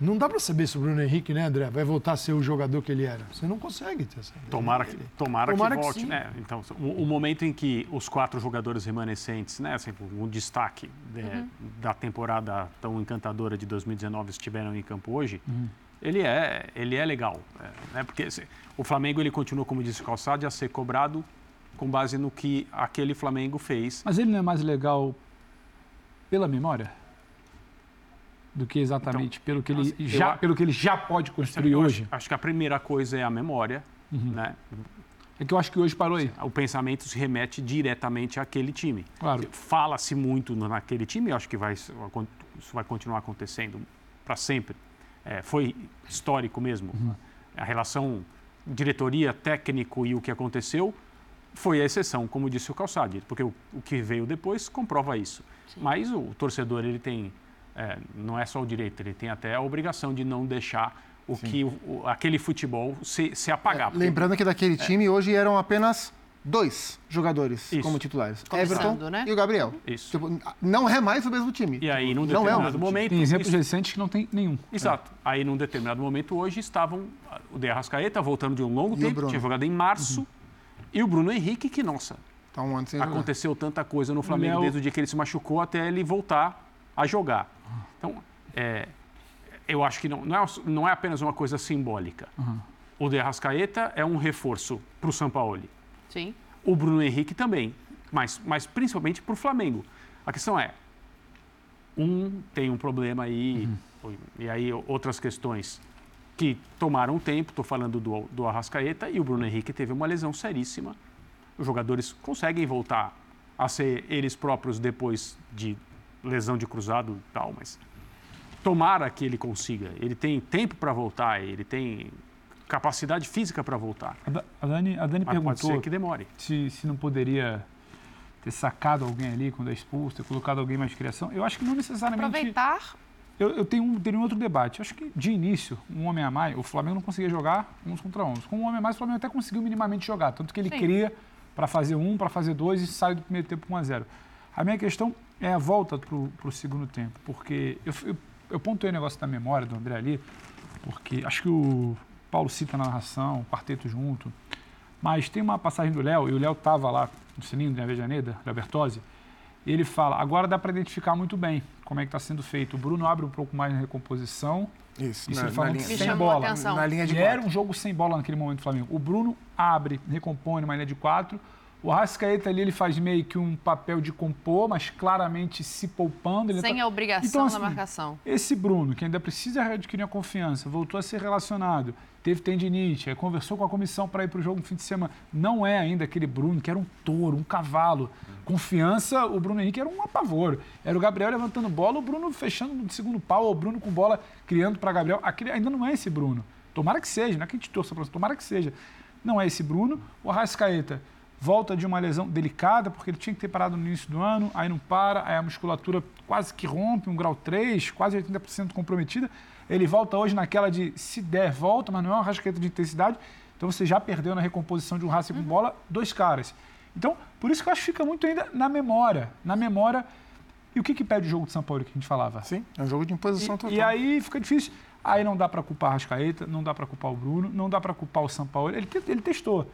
não dá para saber se o Bruno Henrique, né, André, vai voltar a ser o jogador que ele era. Você não consegue ter essa ideia. Tomara que, tomara Tomara que que volte, sim. né? Então, o, o momento em que os quatro jogadores remanescentes, né, assim, um destaque né, da temporada tão encantadora de 2019 estiveram em campo hoje, ele é, ele é legal, é, né? Porque assim, o Flamengo ele continua, como disse o Calçado, a ser cobrado com base no que aquele Flamengo fez. Mas ele não é mais legal pela memória? Do que exatamente pelo, que ele Então, eu já, pelo que ele já pode construir hoje? Acho, acho que a primeira coisa é a memória, né? É que eu acho que hoje parou aí. O pensamento se remete diretamente àquele time. Claro. Fala-se muito naquele time, eu acho que vai, isso vai continuar acontecendo para sempre. É, foi histórico mesmo. A relação diretoria, técnico e o que aconteceu foi a exceção, como disse o Calçade, porque o, o que veio depois comprova isso. Mas o torcedor, ele tem, é, não é só o direito, ele tem até a obrigação de não deixar o que o- o- aquele futebol se, se apagar. porque- Lembrando que daquele time hoje eram apenas dois jogadores Isso. como titulares. Começando, Everton né? e o Gabriel. Isso. Tipo, não é mais o mesmo time. E aí, num Não é o determinado mesmo time. momento. Tem exemplos isso- recentes que não tem nenhum. Exato. Aí, num determinado momento, hoje, estavam o De Arrascaeta, voltando de um longo E o tempo, tinha jogado em março, e o Bruno Henrique, que, nossa, Tá um ano sem jogar. aconteceu tanta coisa no Flamengo Léo- desde o dia que ele se machucou até ele voltar a jogar. Então, é, eu acho que não, não, é, não é apenas uma coisa simbólica. O De Arrascaeta é um reforço para o Sampaoli. Sim. O Bruno Henrique também, mas, mas principalmente para o Flamengo. A questão é, um tem um problema aí, e aí outras questões que tomaram tempo, estou falando do, do Arrascaeta, e o Bruno Henrique teve uma lesão seríssima. Os jogadores conseguem voltar a ser eles próprios depois de lesão de cruzado e tal, mas tomara que ele consiga. Ele tem tempo para voltar, ele tem capacidade física para voltar. A Da- A Dani, a Dani Mas pode perguntou ser que demore. se, se não poderia ter sacado alguém ali quando é expulso, ter colocado alguém mais de criação. Eu acho que não necessariamente. Aproveitar. Eu, eu tenho um, teria um outro debate. Acho que, de início, um homem a mais, o Flamengo não conseguia jogar uns contra uns. Com um homem a mais, o Flamengo até conseguiu minimamente jogar. Tanto que ele Sim. cria para fazer um, para fazer dois e sai do primeiro tempo com 1 a 0 A minha questão é a volta para o segundo tempo. Porque eu, eu, eu pontuei o negócio da memória do André ali, porque acho que o Paulo cita na narração, o quarteto junto. Mas tem uma passagem do Léo, e o Léo estava lá no sininho de Avejaneda, Léo Bertozzi, e ele fala, agora dá para identificar muito bem como é que está sendo feito. O Bruno abre um pouco mais na recomposição, Isso, isso na, ele na linha, sem bola. atenção. na linha de E era quatro. um jogo sem bola naquele momento do Flamengo. O Bruno abre, recompõe numa linha de quatro. O Arrascaeta ali ele faz meio que um papel de compor, mas claramente se poupando. Sem tá... a obrigação então, assim, da marcação. Esse Bruno, que ainda precisa adquirir a confiança, voltou a ser relacionado, teve tendinite, conversou com a comissão para ir para o jogo no fim de semana. Não é ainda aquele Bruno que era um touro, um cavalo. Confiança, o Bruno Henrique era um apavoro. Era o Gabriel levantando bola, o Bruno fechando no segundo pau, o Bruno com bola criando para Gabriel. Aquele ainda não é esse Bruno. Tomara que seja, não é que a gente torça para tomara que seja. Não é esse Bruno. O Arrascaeta volta de uma lesão delicada, porque ele tinha que ter parado no início do ano, aí não para, aí a musculatura quase que rompe, um grau 3, quase 80% comprometida. Ele volta hoje naquela de se der, volta, mas não é uma rasqueta de intensidade. Então você já perdeu na recomposição de um raça com uhum. bola dois caras. Então, por isso que eu acho que fica muito ainda na memória. Na memória. E o que, que pede o jogo de São Paulo que a gente falava? Sim, é um jogo de imposição e, total. E aí fica difícil. Aí não dá para culpar a Rascaeta, não dá para culpar o Bruno, não dá para culpar o São Paulo. Ele, ele testou.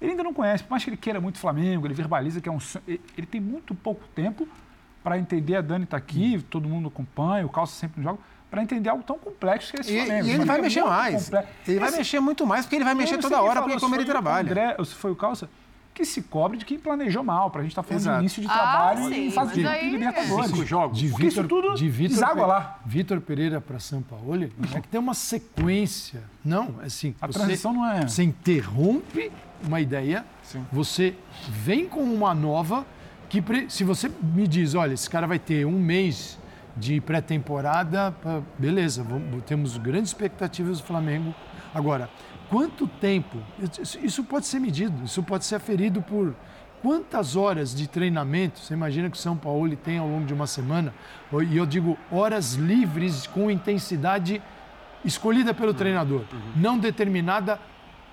Ele ainda não conhece, por mais que ele queira muito Flamengo, ele verbaliza que é um Ele tem muito pouco tempo para entender. A Dani está aqui, hum. todo mundo acompanha, o Calça sempre no jogo, para entender algo tão complexo que é esse e, Flamengo. E ele vai é mexer mais. Complexo. Ele vai esse... mexer muito mais, porque ele vai mexer toda hora, porque como ele trabalha. André, se foi o Calça, que se cobre de quem planejou mal, para a gente estar tá falando Exato. de início de trabalho ah, e fase de aí... Libertadores. Cinco jogos. De Vitor, isso tudo de Vitor, lá. Vitor Pereira para São Paulo, não é que tem uma sequência. Não, é assim. A você, transição não é. Você interrompe uma ideia, Sim. você vem com uma nova que, se você me diz, olha, esse cara vai ter um mês de pré-temporada, beleza, vamos, temos grandes expectativas do Flamengo. Agora, quanto tempo? Isso pode ser medido, isso pode ser aferido por quantas horas de treinamento você imagina que o São Paulo tem ao longo de uma semana? E eu digo horas livres com intensidade escolhida pelo treinador, uhum. não determinada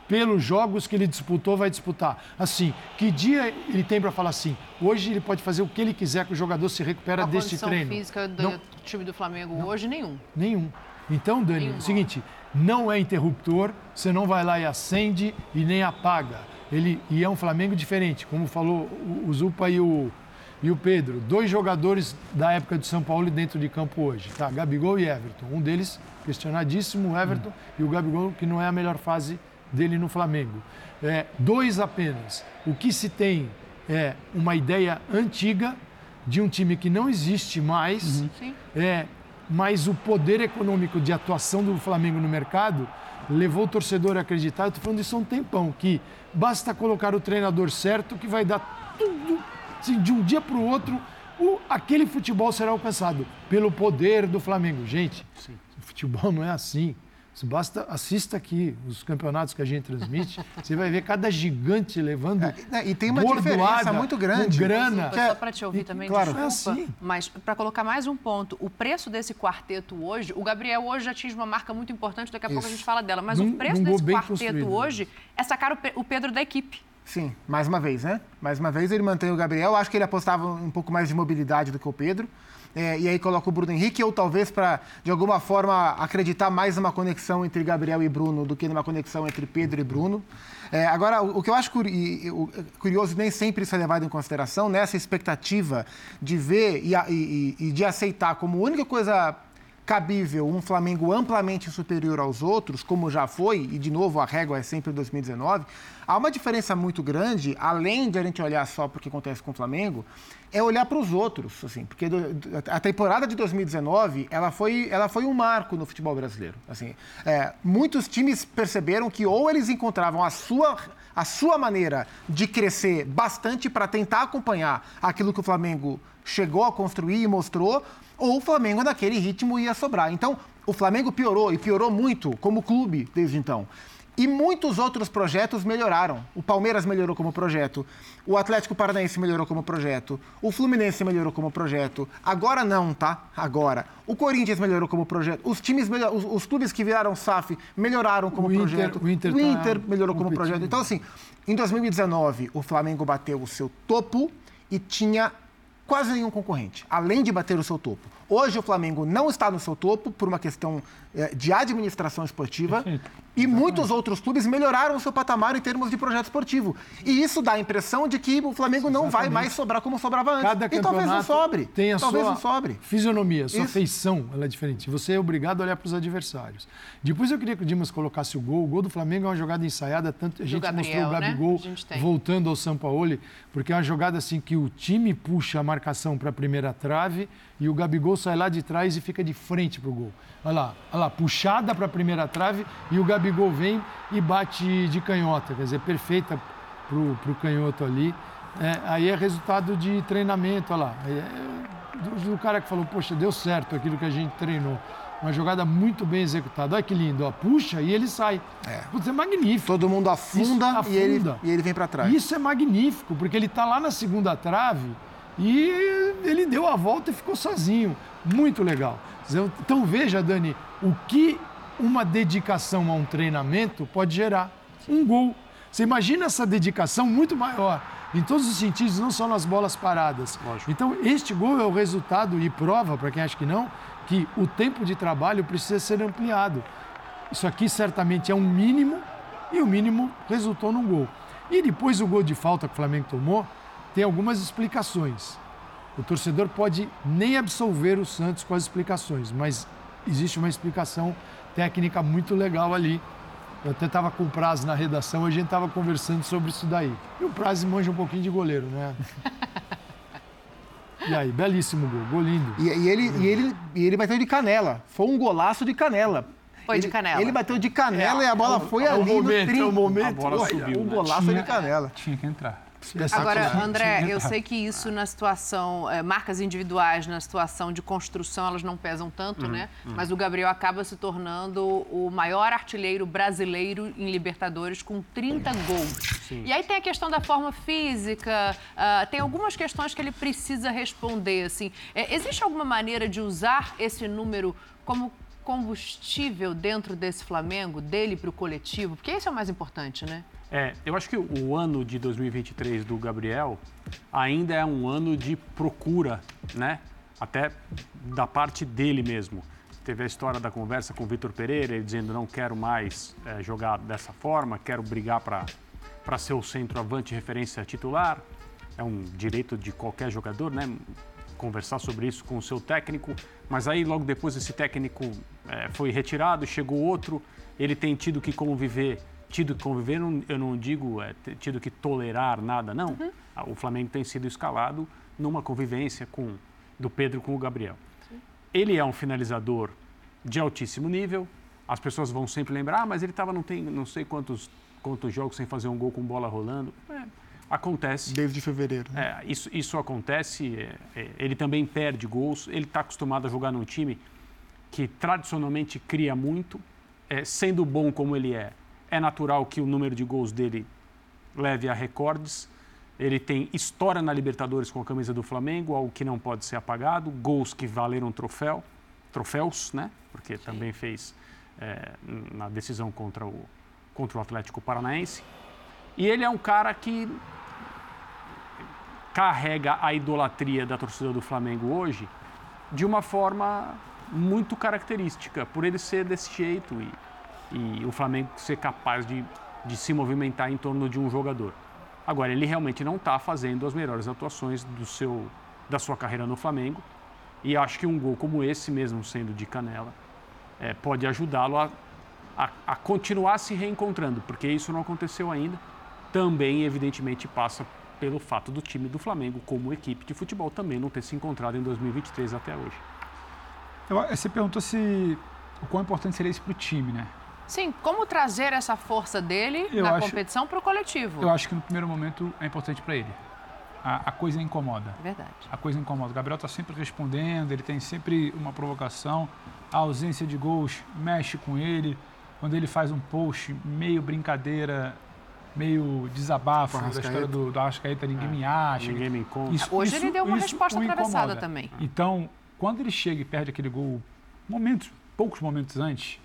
pelos jogos que ele disputou, vai disputar. Assim, que dia ele tem para falar assim? Hoje ele pode fazer o que ele quiser, que o jogador se recupera a deste treino. física do não, time do Flamengo não, hoje, nenhum. Nenhum. Então, Dani, é o seguinte, não é interruptor, você não vai lá e acende e nem apaga. Ele, e é um Flamengo diferente, como falou o, Zupa e o, e o Pedro. Dois jogadores da época de São Paulo dentro de campo hoje, tá? Gabigol e Everton. Um deles questionadíssimo, o Everton, hum. e o Gabigol, que não é a melhor fase dele no Flamengo. É, dois apenas. O que se tem é uma ideia antiga de um time que não existe mais, uhum. é, mas o poder econômico de atuação do Flamengo no mercado levou o torcedor a acreditar, estou falando isso há um tempão, que basta colocar o treinador certo que vai dar tudo, assim, de um dia para o outro, o, aquele futebol será alcançado pelo poder do Flamengo. Gente, Sim. o futebol não é assim. Basta assista aqui os campeonatos que a gente transmite, você vai ver cada gigante levando é, e tem uma diferença muito grande, grana. Sim, só para te ouvir e, também, claro, desculpa, é assim. mas para colocar mais um ponto, o preço desse quarteto hoje, o Gabriel hoje atinge uma marca muito importante, daqui a Isso. pouco a gente fala dela, mas num, o preço desse quarteto hoje é sacar o Pedro da equipe. Sim, mais uma vez, né? Mais uma vez ele mantém o Gabriel. Acho que ele apostava um pouco mais de mobilidade do que o Pedro é, e aí coloca o Bruno Henrique, ou talvez para, de alguma forma, acreditar mais numa conexão entre Gabriel e Bruno do que numa conexão entre Pedro e Bruno. É, agora, o, o, que eu acho curioso, nem sempre isso é levado em consideração, nessa expectativa de ver e, e, e de aceitar como única coisa cabível um Flamengo amplamente superior aos outros, como já foi, e de novo a régua é sempre 2019, há uma diferença muito grande, além de a gente olhar só para o que acontece com o Flamengo, é olhar para os outros, assim, porque a temporada de 2019 ela foi, ela foi um marco no futebol brasileiro. Assim, é, muitos times perceberam que ou eles encontravam a sua a sua maneira de crescer bastante para tentar acompanhar aquilo que o Flamengo chegou a construir e mostrou, ou o Flamengo naquele ritmo ia sobrar. Então, o Flamengo piorou e piorou muito como clube desde então. E muitos outros projetos melhoraram. O Palmeiras melhorou como projeto, o Atlético Paranaense melhorou como projeto, o Fluminense melhorou como projeto. Agora não, tá? Agora. O Corinthians melhorou como projeto. Os times, melhor... os, os, clubes que viraram SAF melhoraram como o projeto. Inter, o Inter, o Inter tá melhorou como projeto. Então, assim, em 2019, o Flamengo bateu o seu topo e tinha quase nenhum concorrente, além de bater o seu topo. Hoje o Flamengo não está no seu topo por uma questão é, de administração esportiva e muitos outros clubes melhoraram o seu patamar em termos de projeto esportivo. E isso dá a impressão de que o Flamengo não vai mais sobrar como sobrava antes. Cada e talvez não sobre. Tem a talvez sua não sobre. fisionomia, a sua Isso. feição, ela é diferente. Você é obrigado a olhar para os adversários. Depois eu queria que o Dimas colocasse o gol. O gol do Flamengo é uma jogada ensaiada, tanto a gente Gabriel, mostrou o né? Gabigol tem. voltando ao Sampaoli, porque é uma jogada assim que o time puxa a marcação para a primeira trave e o Gabigol sai lá de trás e fica de frente para o gol. Olha lá, olha lá, puxada para a primeira trave e o Gabigol vem e bate de canhota, quer dizer, perfeita para o canhoto ali. É, aí é resultado de treinamento, olha lá. É, do, do cara que falou, poxa, deu certo aquilo que a gente treinou. Uma jogada muito bem executada. Olha que lindo, ó. Puxa e ele sai. É. Putz, é magnífico. Todo mundo afunda, Isso, E, ele, afunda. e ele vem para trás. Isso é magnífico, porque ele está lá na segunda trave e ele deu a volta e ficou sozinho. Muito legal. Então veja, Dani, o que uma dedicação a um treinamento pode gerar. Um gol. Você imagina essa dedicação muito maior, em todos os sentidos, não só nas bolas paradas. Lógico. Então, este gol é o resultado e prova, para quem acha que não, que o tempo de trabalho precisa ser ampliado. Isso aqui certamente é um mínimo e o mínimo resultou num gol. E depois o gol de falta que o Flamengo tomou, tem algumas explicações. O torcedor pode nem absolver o Santos com as explicações, mas existe uma explicação técnica muito legal ali. Eu até estava com o Praz na redação, a gente estava conversando sobre isso daí. E o Praz manja um pouquinho de goleiro, né? E aí, belíssimo gol, gol lindo. E, e ele, e, ele, e ele bateu de canela. Foi um golaço de canela. Foi de Ele- canela. Ele bateu de canela e a bola foi é o ali momento, no trinco. é o momento. A bola Olha, subiu, Um né? golaço de canela. Tinha que entrar. Agora, André, eu sei que isso na situação, eh, marcas individuais, na situação de construção, elas não pesam tanto, né? Mas o Gabriel acaba se tornando o maior artilheiro brasileiro em Libertadores com 30 gols. E aí tem a questão da forma física, ah, tem algumas questões que ele precisa responder, assim. Eh, existe alguma maneira de usar esse número como combustível dentro desse Flamengo, dele para o coletivo? Porque esse é o mais importante, né? É, eu acho que o ano de 2023 do Gabriel ainda é um ano de procura, né? Até da parte dele mesmo. Teve a história da conversa com o Vitor Pereira, ele dizendo não quero mais é, jogar dessa forma, quero brigar para ser o centroavante referência titular. É um direito de qualquer jogador, né? Conversar sobre isso com o seu técnico. Mas aí logo depois esse técnico é, foi retirado, chegou outro, ele tem tido que conviver tido que conviver, eu não digo é, ter tido que tolerar nada, não. Ah, O Flamengo tem sido escalado numa convivência com do Pedro com o Gabriel. Ele é um finalizador de altíssimo nível. As pessoas vão sempre lembrar, ah, mas ele estava não tem não sei quantos quantos jogos sem fazer um gol com bola rolando. É, acontece. Desde fevereiro. né? É, isso, isso acontece. é, é, ele também perde gols. Ele está acostumado a jogar num time que tradicionalmente cria muito. É, sendo bom como ele é, é natural que o número de gols dele leve a recordes. Ele tem história na Libertadores com a camisa do Flamengo, algo que não pode ser apagado. Gols que valeram troféu, troféus, né? Porque também fez é, na decisão contra o, contra o Atlético Paranaense. E ele é um cara que carrega a idolatria da torcida do Flamengo hoje de uma forma muito característica, por ele ser desse jeito e, e o Flamengo ser capaz de, de se movimentar em torno de um jogador. Agora, ele realmente não está fazendo as melhores atuações do seu, da sua carreira no Flamengo e acho que um gol como esse, mesmo sendo de canela, eh, pode ajudá-lo a, a, a continuar se reencontrando, porque isso não aconteceu ainda. Também, evidentemente, passa pelo fato do time do Flamengo, como equipe de futebol, também não ter se encontrado em 2023 até hoje. Você perguntou se o quão importante seria isso para o time, né? Sim, como trazer essa força dele Eu na acho- competição para o coletivo? Eu acho que no primeiro momento é importante para ele. A, a coisa incomoda. Verdade. A coisa incomoda. O Gabriel está sempre respondendo, ele tem sempre uma provocação. A ausência de gols mexe com ele. Quando ele faz um post meio brincadeira, meio desabafo da história do, do Arrascaeta, ninguém me acha. Ninguém me encontra. Isso- Hoje isso- ele deu uma isso resposta atravessada também. Então, quando ele chega e perde aquele gol, momentos, poucos momentos antes,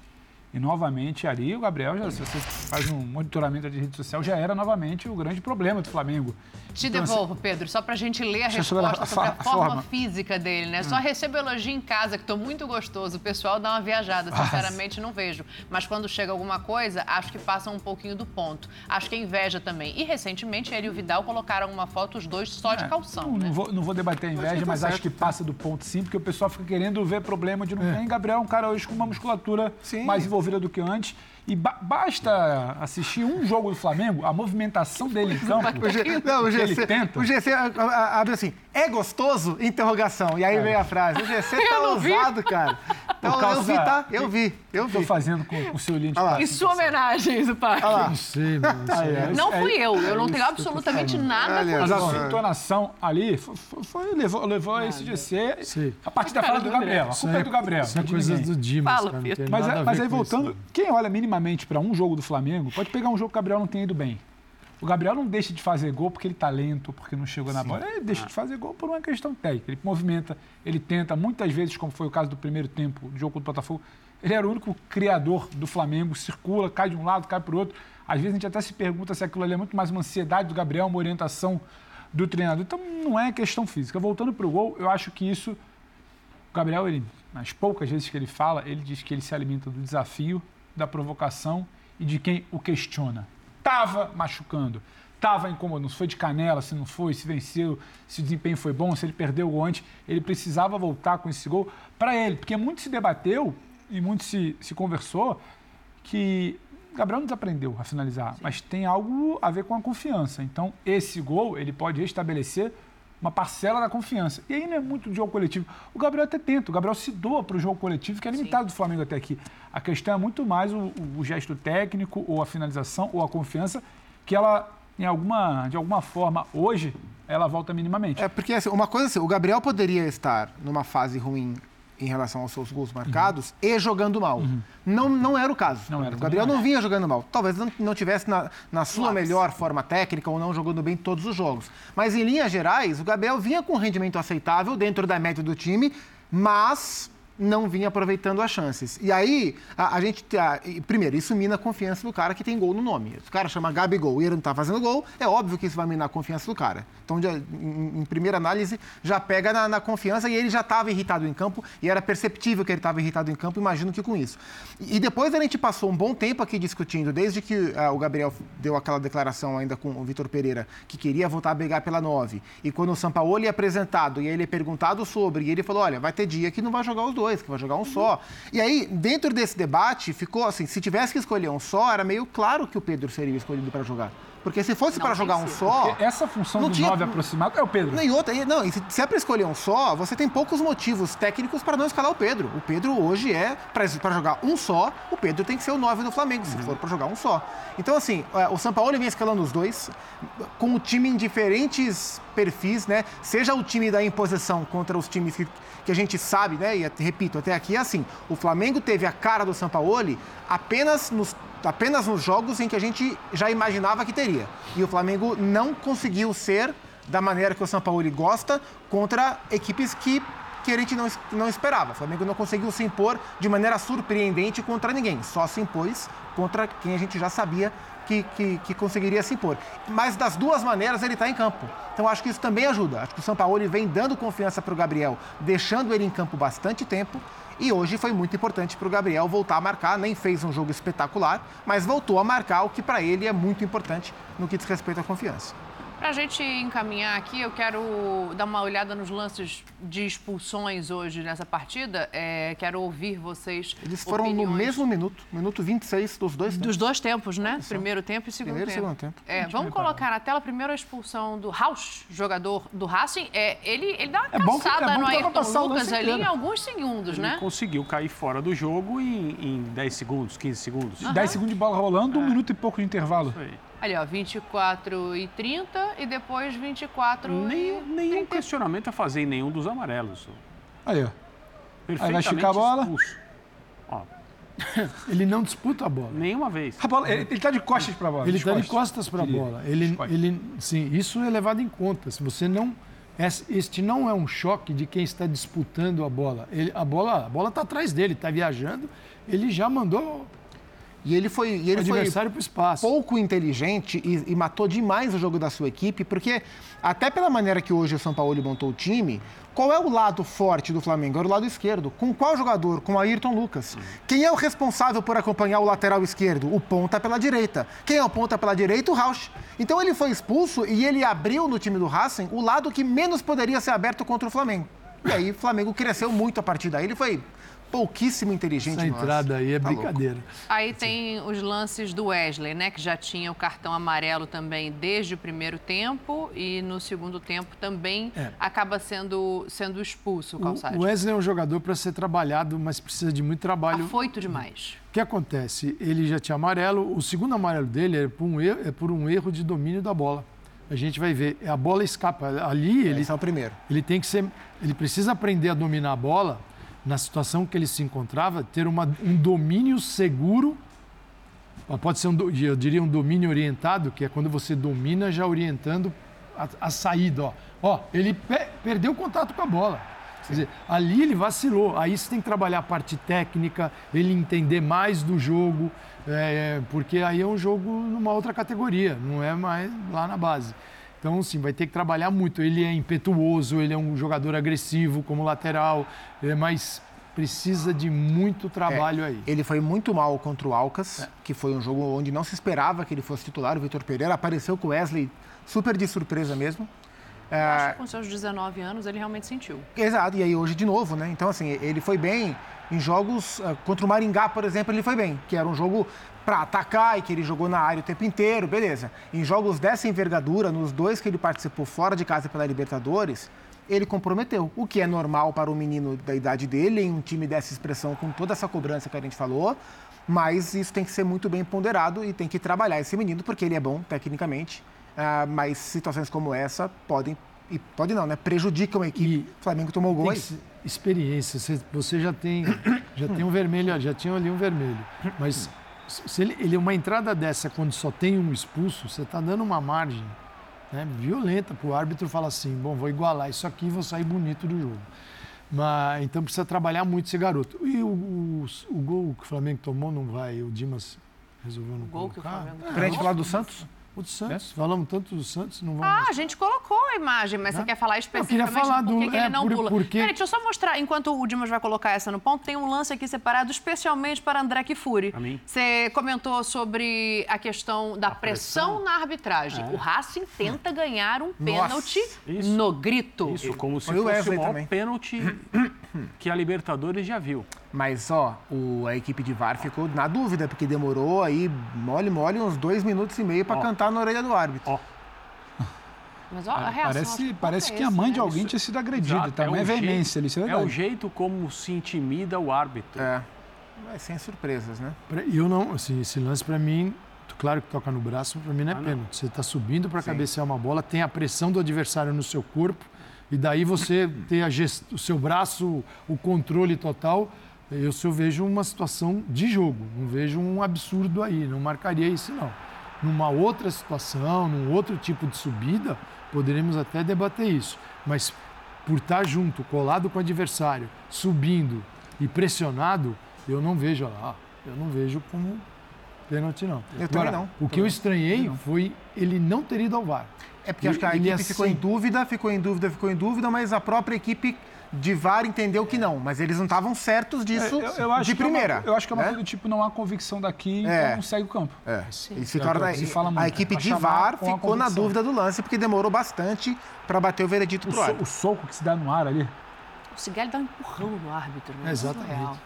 E novamente ali o Gabriel, já, se você faz um monitoramento de rede social, já era novamente o grande problema do Flamengo. Te Então, assim, devolvo, Pedro, só pra gente ler a Deixa eu sobre a- resposta sobre a, a forma, forma. física dele, né? Só Hum. recebo elogio em casa, que tô muito gostoso. O pessoal dá uma viajada, Ah. sinceramente não vejo. Mas quando chega alguma coisa, acho que passa um pouquinho do ponto. Acho que é inveja também. E recentemente ele e o Vidal colocaram uma foto, os dois só de calção, Não, né? não vou, não vou debater a inveja, tá mas certo. acho que passa do ponto sim, porque o pessoal fica querendo ver problema de não tem. Gabriel é um cara hoje com uma musculatura mais envolvida do que antes. E ba- basta assistir um jogo do Flamengo, a movimentação dele em campo. O G- não, o que ele GC, tenta. o GC abre assim, é gostoso? Interrogação. E aí É. vem a frase. O GC tá Eu ousado, cara. Então, Por eu causa- vi, tá? Eu vi, eu vi. Tô fazendo com, com o seu olhinho de Olha lá. plástico. Em sua homenagem, Zupac. Olha lá. Não sei, mano. isso aí é- Não fui é- eu, eu não é tenho isso absolutamente nada com Mas isso. a sua entonação ali foi, foi- levou, levou esse GC a partir da fala do Gabriel. A Isso culpa é do Gabriel. Isso é coisa do Dimas, Fala. Mas, é- aí, isso, voltando, não. quem olha minimamente para um jogo do Flamengo pode pegar um jogo que o Gabriel não tenha ido bem. O Gabriel não deixa de fazer gol porque ele tá lento, porque não chegou na bola. Ele deixa de fazer gol por uma questão técnica. Ele movimenta, ele tenta, muitas vezes, como foi o caso do primeiro tempo do jogo contra o Botafogo, ele era o único criador do Flamengo, circula, cai de um lado, cai para o outro. Às vezes a gente até se pergunta se aquilo ali é muito mais uma ansiedade do Gabriel, uma orientação do treinador. Então não é questão física. Voltando para o gol, eu acho que isso o Gabriel, ele, nas poucas vezes que ele fala, ele diz que ele se alimenta do desafio, da provocação e de quem o questiona. Tava machucando, tava incomodando, se foi de canela, se não foi, se venceu, se o desempenho foi bom, se ele perdeu o gol antes, ele precisava voltar com esse gol para ele, porque muito se debateu e muito se, se conversou que Gabriel não desaprendeu a finalizar, mas tem algo a ver com a confiança. Então, esse gol, ele pode restabelecer uma parcela da confiança. E aí não é muito jogo coletivo. O Gabriel até tenta, o Gabriel se doa para o jogo coletivo, que é limitado do Flamengo até aqui. A questão é muito mais o, o gesto técnico, ou a finalização, ou a confiança, que ela, em alguma, de alguma forma, hoje, ela volta minimamente. É porque assim, uma coisa assim, o Gabriel poderia estar numa fase ruim em relação aos seus gols marcados e jogando mal. Não, não era o caso. Não era, o Gabriel não vinha jogando mal. Talvez não, não tivesse na, na sua melhor forma técnica ou não jogando bem todos os jogos. Mas em linhas gerais, o Gabriel vinha com um rendimento aceitável dentro da média do time, mas não vinha aproveitando as chances. E aí, a, a gente. a- e, primeiro, isso mina a confiança do cara que tem gol no nome. O cara chama Gabigol e ele não tá fazendo gol, é óbvio que isso vai minar a confiança do cara. Então, em, em primeira análise, já pega na, na confiança e ele já estava irritado em campo e era perceptível que ele estava irritado em campo, imagino que com isso. E, e depois a gente passou um bom tempo aqui discutindo, desde que ah, o Gabriel deu aquela declaração ainda com o Vitor Pereira, que queria voltar a brigar pela 9. E quando o Sampaoli é apresentado e ele é perguntado sobre, e ele falou: olha, vai ter dia que não vai jogar os dois, que vai jogar um só. E aí, dentro desse debate, ficou assim: se tivesse que escolher um só, era meio claro que o Pedro seria escolhido para jogar. Porque se fosse para jogar um só. Porque essa função não do tinha- 9 aproximado é o Pedro. não, E outra, não, e se, se é para escolher um só, você tem poucos motivos técnicos para não escalar o Pedro. O Pedro hoje é, para jogar um só, o Pedro tem que ser o 9 do Flamengo, se for para jogar um só. Então, assim, é, o São Paulo vem escalando os dois, com o time em diferentes perfis, né? Seja o time da imposição contra os times que, que a gente sabe, né? E repito, até aqui é assim: o Flamengo teve a cara do Sampaoli apenas nos apenas nos jogos em que a gente já imaginava que teria. E o Flamengo não conseguiu ser da maneira que o São Paulo gosta contra equipes que, que a gente não, não esperava. O Flamengo não conseguiu se impor de maneira surpreendente contra ninguém, só se impôs contra quem a gente já sabia que, que, que conseguiria se impor. Mas das duas maneiras ele está em campo. Então acho que isso também ajuda. Acho que o São Paulo vem dando confiança para o Gabriel, deixando ele em campo bastante tempo. E hoje foi muito importante para o Gabriel voltar a marcar. Nem fez um jogo espetacular, mas voltou a marcar o que para ele é muito importante no que diz respeito à confiança. Pra gente encaminhar aqui, eu quero dar uma olhada nos lances de expulsões hoje nessa partida. É, quero ouvir vocês. Eles foram no opiniões mesmo minuto, minuto 26 dos dois tempos. Dos dois tempos, né? Primeiro tempo e segundo Primeiro e tempo. segundo tempo. É, vamos colocar na tela primeiro a expulsão do Rausch, jogador do Racing. É, ele, ele dá uma É que- é caçada bom que no dá pra Ayrton Lucas ali em alguns segundos, Ele né? conseguiu cair fora do jogo em, em 10 segundos, 15 segundos. 10 segundos de bola rolando, um minuto e pouco de intervalo. Ali, ó, 24 e 30 e depois 24 Nem, e nenhum questionamento a fazer em nenhum dos amarelos. Aí, ó. Perfeitamente vai esticar a bola. expulso. Ó, Ele não disputa a bola. nenhuma vez. A bola ele, ele tá de costas pra bola. Ele está de costas para a bola. Ele, ele, sim, isso é levado em conta. Se você não, es- este não é um choque de quem está disputando a bola. Ele, a bola, a bola está atrás dele, está viajando. Ele já mandou E ele foi, e ele foi adversário pro espaço. pouco inteligente e, e matou demais o jogo da sua equipe, porque até pela maneira que hoje o São Paulo montou o time, qual é o lado forte do Flamengo? Era o lado esquerdo. Com qual jogador? Com Ayrton Lucas. Quem é o responsável por acompanhar o lateral esquerdo? O ponta pela direita. Quem é o ponta pela direita? O Rausch. Então ele foi expulso e ele abriu no time do Racing o lado que menos poderia ser aberto contra o Flamengo. E aí o Flamengo cresceu muito a partir daí. Ele foi pouquíssimo inteligente. Essa nossa. entrada aí é Tá louco. brincadeira. Aí tem os lances do Wesley, né? Que já tinha o cartão amarelo também desde o primeiro tempo e no segundo tempo também É. acaba sendo, sendo expulso o Calçade. O Wesley é um jogador para ser trabalhado, mas precisa de muito trabalho. Afoito demais. O que acontece? Ele já tinha amarelo, o segundo amarelo dele é por um erro, é por um erro de domínio da bola. A gente vai ver, a bola escapa. Ali ele, Esse é o primeiro. ele tem que ser, ele precisa aprender a dominar a bola na situação que ele se encontrava, ter uma, um domínio seguro. Pode ser um, eu diria um domínio orientado, que é quando você domina já orientando a, a saída. Ó, ó ele pe- perdeu o contato com a bola. Quer dizer, ali ele vacilou. Aí você tem que trabalhar a parte técnica, ele entender mais do jogo, é, porque aí é um jogo numa outra categoria, não é mais lá na base. Então, sim, vai ter que trabalhar muito. Ele é impetuoso, ele é um jogador agressivo como lateral, é, mas precisa de muito trabalho aí. Ele foi muito mal contra o Alcas, que foi um jogo onde não se esperava que ele fosse titular. O Vitor Pereira apareceu com o Wesley super de surpresa mesmo. É, Acho que com seus 19 anos ele realmente sentiu. Exato, e aí hoje de novo, né? Então, assim, ele foi bem em jogos ah, contra o Maringá, por exemplo, ele foi bem, que era um jogo para atacar e que ele jogou na área o tempo inteiro, beleza. Em jogos dessa envergadura, nos dois que ele participou fora de casa pela Libertadores, ele comprometeu, o que é normal para um menino da idade dele, em um time dessa expressão, com toda essa cobrança que a gente falou, mas isso tem que ser muito bem ponderado e tem que trabalhar esse menino, porque ele é bom tecnicamente, ah, mas situações como essa podem, e pode não, né? Prejudicam a equipe. O Flamengo tomou o gol Tem aí. experiência. Você, você já tem já tem um vermelho, já tinha ali um vermelho. Mas se ele, ele uma entrada dessa quando só tem um expulso, você está dando uma margem né, violenta para o árbitro falar assim, bom, vou igualar isso aqui e vou sair bonito do jogo. Mas, então precisa trabalhar muito esse garoto. E o, o, o gol que o Flamengo tomou não vai, o Dimas resolveu não gol que o colocar. Flamengo Pra gente falar do Santos? O do Santos, falamos tanto do Santos, não vamos... Ah, a gente colocou a imagem, mas você quer falar especificamente queria falar do que ele é, não por- pula. porque- Peraí, deixa eu só mostrar, enquanto o Dimas vai colocar essa no ponto, tem um lance aqui separado especialmente para André Kifuri. mim. Você comentou sobre a questão da pressão, na arbitragem. É. O Racing tenta ganhar um pênalti Isso. no grito. Isso, como se Foi fosse o maior pênalti que a Libertadores já viu. Mas, ó, o- a equipe de VAR ficou na dúvida, porque demorou aí, mole, mole, uns dois minutos e meio para cantar na orelha do árbitro. Ó, Mas ó, a reação. Parece, que parece é que a mãe né? de alguém tinha sido agredida. exato, Tá? é Não é o veemência ali, isso é É o jeito como se intimida o árbitro. É. Mas sem surpresas, né? Eu não, assim, esse lance para mim, claro que toca no braço, para mim não é Ah, pênalti. Você está subindo para cabecear uma bola, tem a pressão do adversário no seu corpo e daí você tem a gest... o seu braço, o controle total. Eu só vejo uma situação de jogo, não vejo um absurdo aí, não marcaria isso não. Numa outra situação, num outro tipo de subida, poderíamos até debater isso. Mas por estar junto, colado com o adversário, subindo e pressionado, eu não vejo lá, eu não vejo como pênalti não. Eu também não. O que eu estranhei foi ele não ter ido ao VAR. É porque acho que a equipe é ficou em dúvida, ficou em dúvida, ficou em dúvida, mas a própria equipe de VAR entendeu que não. Mas eles não estavam certos É, disso eu, eu acho de que é uma- primeira. eu acho que é uma né? coisa do tipo, não há convicção daqui, É. então não segue o campo. É, eles ficaram Se fala a muito. equipe Pra de VAR a ficou na dúvida do lance, porque demorou bastante para bater o veredito O, pro so- árbitro. o soco que se dá no ar ali. O Cigali dá um empurrão no árbitro, né? É, exatamente.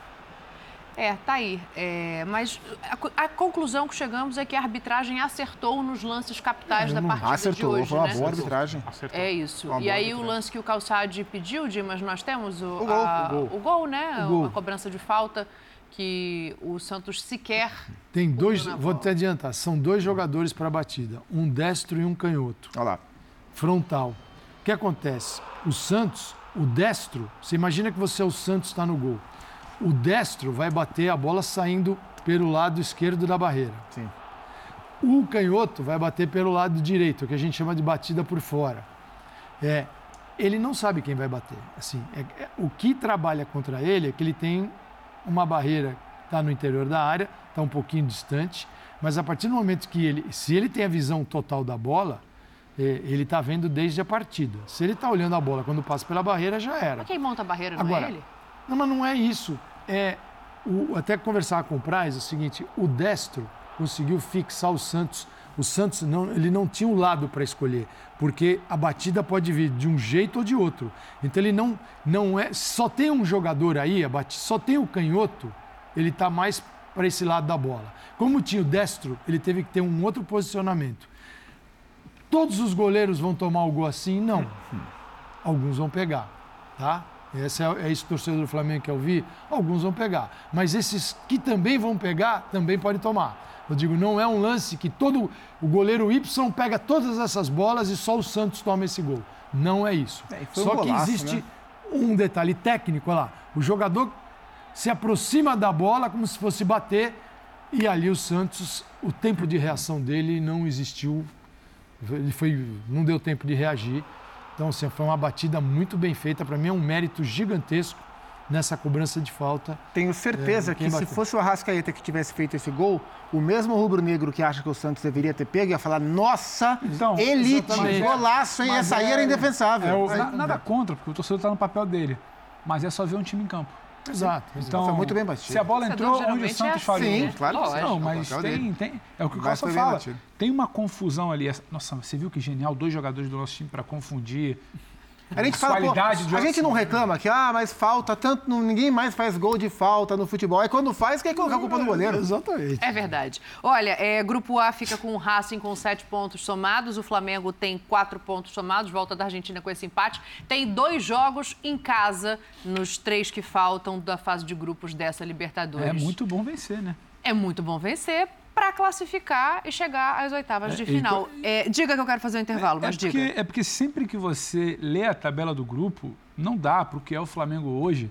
É, tá aí. É, mas a, a conclusão que chegamos é que a arbitragem acertou nos lances capitais da partida de Acertou, hoje, foi uma né? boa arbitragem. Acertou. É isso. Uma E aí o arbitragem. lance que o Calçade pediu, Dimas, nós temos o, O gol, a- o gol. o gol, né? O gol. A cobrança de falta que o Santos sequer Tem dois, vou bola. te adiantar, são dois jogadores para a batida, um destro e um canhoto. Olha lá. frontal. O que acontece? O Santos, o destro, você imagina que você é o Santos está no gol. O destro vai bater a bola saindo pelo lado esquerdo da barreira. Sim. O canhoto vai bater pelo lado direito, que a gente chama de batida por fora. É, ele não sabe quem vai bater. Assim, é- é- o que trabalha contra ele é que ele tem uma barreira está no interior da área, está um pouquinho distante, mas a partir do momento que ele, se ele tem a visão total da bola, eh, ele está vendo desde a partida. Se ele está olhando a bola quando passa pela barreira, já era. Mas quem monta a barreira não Agora, é ele? Não, mas não é isso. É o, até conversar com o Praz, é o seguinte: o destro conseguiu fixar o Santos. O Santos não, ele não tinha um lado para escolher, porque a batida pode vir de um jeito ou de outro. Então ele não, não é. Só tem um jogador aí, a batida, só tem o canhoto, ele está mais para esse lado da bola. Como tinha o destro, ele teve que ter um outro posicionamento. Todos os goleiros vão tomar o gol assim? Não. Alguns vão pegar, tá? Esse é, é isso que torcedor do Flamengo quer ouvir? Alguns vão pegar. Mas esses que também vão pegar, também podem tomar. Eu digo, não é um lance que todo o goleiro Y pega todas essas bolas e só o Santos toma esse gol. Não é isso. É, foi um só que golaço, existe né? um detalhe técnico olha lá. O jogador se aproxima da bola como se fosse bater e ali o Santos, o tempo de reação dele não existiu. Ele foi, não deu tempo de reagir. Então, assim, foi uma batida muito bem feita. Para mim é um mérito gigantesco nessa cobrança de falta. Tenho certeza É, que quem se bateu? fosse o Arrascaeta que tivesse feito esse gol, o mesmo rubro-negro que acha que o Santos deveria ter pego ia falar: nossa, Então, elite, exatamente. golaço, hein? Mas Essa aí é- era indefensável. É o- nada contra, porque o torcedor está no papel dele. Mas é só ver um time em campo. Exato. Então, Foi muito bem batido. Se a bola entrou onde o geralmente Santos é falhou. Sim, né? claro que sim. Não, mas tem, tem. É o que o Costa fala. Tem uma confusão ali. Nossa, você viu que genial? Dois jogadores do nosso time para confundir. A gente fala, pô, Qualidade a gente não reclama que, ah, mas falta tanto, não- ninguém mais faz gol de falta no futebol. Aí quando faz, quer colocar a culpa no goleiro. Exatamente. É verdade. Olha, é, Grupo A fica com o Racing com sete pontos somados, o Flamengo tem quatro pontos somados, volta da Argentina com esse empate. Tem dois jogos em casa nos três que faltam da fase de grupos dessa Libertadores. É muito bom vencer, né? É muito bom vencer para classificar e chegar às oitavas de É, final. É, diga que eu quero fazer um intervalo, É mas porque, diga. é porque sempre que você lê a tabela do grupo, não dá para o que é o Flamengo hoje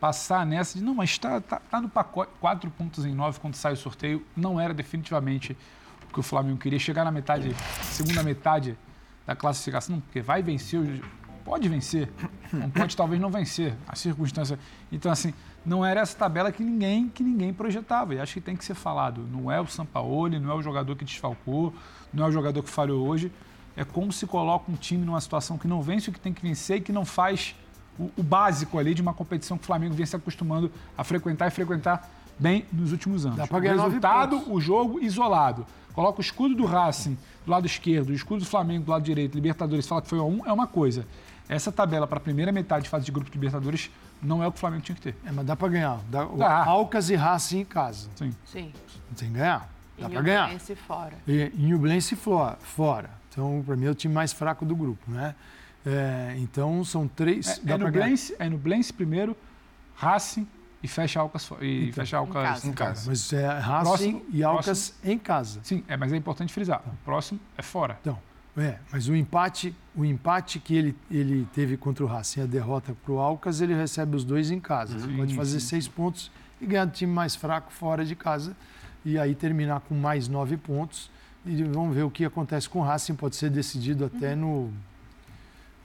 passar nessa de não, mas está tá, tá no pacote, quatro pontos em nove quando sai o sorteio, não era definitivamente o que o Flamengo queria. Chegar na metade, segunda metade da classificação, não, porque vai vencer, o- pode vencer, não pode talvez não vencer, a circunstância. Então, assim, não era essa tabela que ninguém, que ninguém projetava. E acho que tem que ser falado. Não é o Sampaoli, não é o jogador que desfalcou, não é o jogador que falhou hoje. É como se coloca um time numa situação que não vence o que tem que vencer e que não faz o, o básico ali de uma competição que o Flamengo vem se acostumando a frequentar e frequentar bem nos últimos anos. Dá pra o ganhar resultado, o jogo isolado. Coloca o escudo do Racing do lado esquerdo, o escudo do Flamengo do lado direito, Libertadores fala que foi a um, é uma coisa. Essa tabela para a primeira metade de fase de grupo de Libertadores não é o que o Flamengo tinha que ter. É, mas dá para ganhar. Dá, Dá. Alcas e Racing em casa. Sim. Sim. Tem que ganhar. Dá para ganhar. Fluminense fora. E Nublense fora. Então, para mim, é o time mais fraco do grupo, né? É, então, são três. É, dá é, ganhar. É no Blense primeiro, Racing e fecha Alcas e Então, fecha Alcas casa. em casa. Mas é Racing Próximo- e Alcas em casa. Sim, é, mas é importante frisar. O próximo é fora. Então, é, mas o empate, o empate que ele, ele teve contra o Racing, a derrota para o Alcas, ele recebe os dois em casa. Ele Sim, pode fazer sim. seis pontos e ganhar do time mais fraco fora de casa. E aí terminar com mais nove pontos. E vamos ver o que acontece com o Racing. Pode ser decidido até no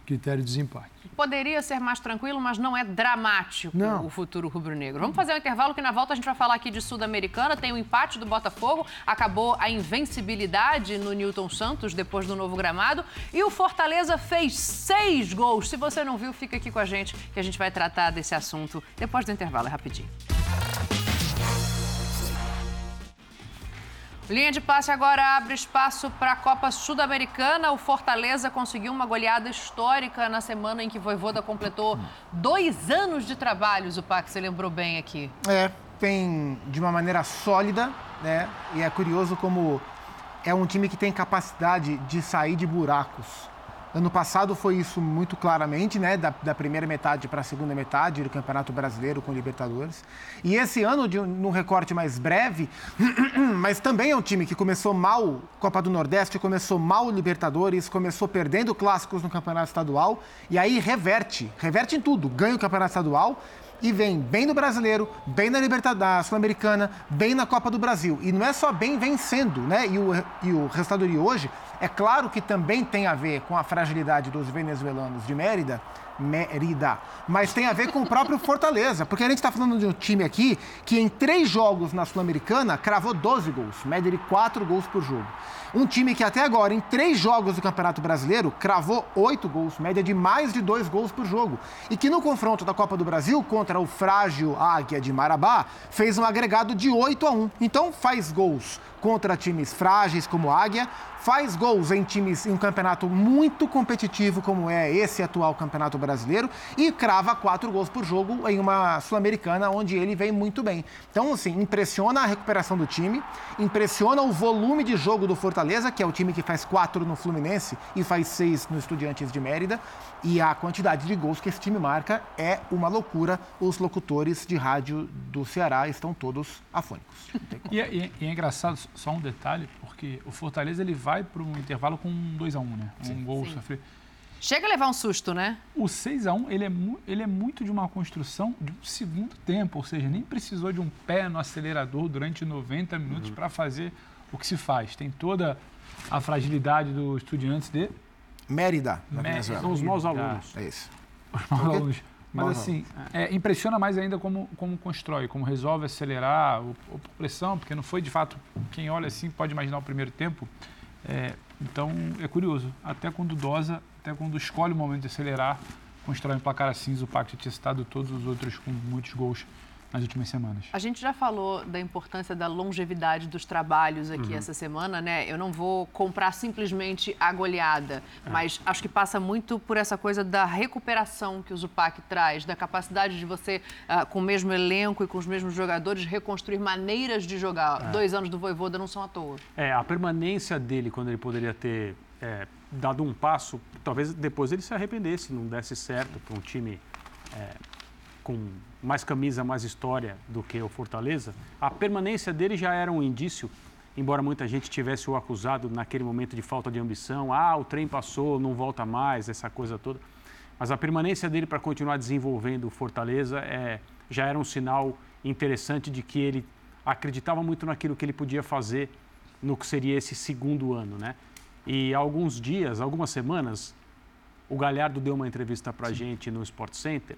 critério de desempate. Poderia ser mais tranquilo, mas não é dramático Não. o futuro rubro-negro. Vamos fazer um intervalo que na volta a gente vai falar aqui de Sul-Americana. Tem o empate do Botafogo, acabou a invencibilidade no Newton Santos depois do novo gramado. E o Fortaleza fez seis gols. Se você não viu, fica aqui com a gente que a gente vai tratar desse assunto depois do intervalo. É rapidinho. Linha de passe agora abre espaço para a Copa Sul-Americana. O Fortaleza conseguiu uma goleada histórica na semana em que Voivoda completou dois anos de trabalhos. O Pax, você lembrou bem aqui. É, tem de uma maneira sólida, né? E é curioso como é um time que tem capacidade de sair de buracos. Ano passado foi isso muito claramente, né? Da, da primeira metade para a segunda metade do Campeonato Brasileiro com Libertadores. E esse ano, de, um- num recorte mais breve, mas também é um time que começou mal Copa do Nordeste, começou mal Libertadores, começou perdendo clássicos no Campeonato Estadual e aí reverte, reverte em tudo. Ganha o Campeonato Estadual e vem bem no Brasileiro, bem na Libertadores Sul-Americana, bem na Copa do Brasil. E não é só bem vencendo, né? E o, e o resultado de hoje, é claro que também tem a ver com a fragilidade dos venezuelanos de Mérida, Mérida. Mas tem a ver com o próprio Fortaleza, porque a gente está falando de um time aqui que em três jogos na Sul-Americana cravou 12 gols, média de 4 gols por jogo. Um time que até agora, em três jogos do Campeonato Brasileiro, cravou oito gols, média de mais de dois gols por jogo. E que no confronto da Copa do Brasil contra o frágil Águia de Marabá, fez um agregado de 8 a 1. Então faz gols contra times frágeis como Águia, faz gols em times em um campeonato muito competitivo como é esse atual Campeonato Brasileiro e crava quatro gols por jogo em uma Sul-Americana onde ele vem muito bem. Então, assim, impressiona a recuperação do time, impressiona o volume de jogo do Fortaleza, que é o time que faz quatro no Fluminense e faz seis no Estudiantes de Mérida, e a quantidade de gols que esse time marca é uma loucura. Os locutores de rádio do Ceará estão todos afônicos. E é, e é engraçado, só um detalhe, porque o Fortaleza ele vai para um intervalo com um 2x1, um, né? Um Sim. gol Sim. sofrido. Chega a levar um susto, né? O 6x1, ele é, ele é muito de uma construção de um segundo tempo, ou seja, nem precisou de um pé no acelerador durante 90 minutos para fazer o que se faz. Tem toda a fragilidade do estudiantes de Mérida, na Mérida. Venezuela. São os maus alunos. É isso. os maus alunos. Mas assim, é, impressiona mais ainda como, como constrói, como resolve acelerar o, o pressão, porque não foi de fato, quem olha assim pode imaginar o primeiro tempo. É, então é curioso, até quando dosa, até quando escolhe o momento de acelerar, constrói um placar assim, o Pacto tinha citado todos os outros com muitos gols nas últimas semanas. A gente já falou da importância da longevidade dos trabalhos aqui Uhum. essa semana, né? Eu não vou comprar simplesmente a goleada, É. mas acho que passa muito por essa coisa da recuperação que o Zupac traz, da capacidade de você, ah, com o mesmo elenco e com os mesmos jogadores, reconstruir maneiras de jogar. É. Dois anos do Voivoda não são à toa. É, a permanência dele, quando ele poderia ter é, dado um passo, talvez depois ele se arrependesse, não desse certo para um time é, com mais camisa, mais história do que o Fortaleza. A permanência dele já era um indício, embora muita gente tivesse o acusado naquele momento de falta de ambição. Ah, o trem passou, não volta mais, essa coisa toda. Mas a permanência dele para continuar desenvolvendo o Fortaleza é, já era um sinal interessante de que ele acreditava muito naquilo que ele podia fazer no que seria esse segundo ano, né? E há alguns dias, algumas semanas, o Galhardo deu uma entrevista para a gente no Sport Center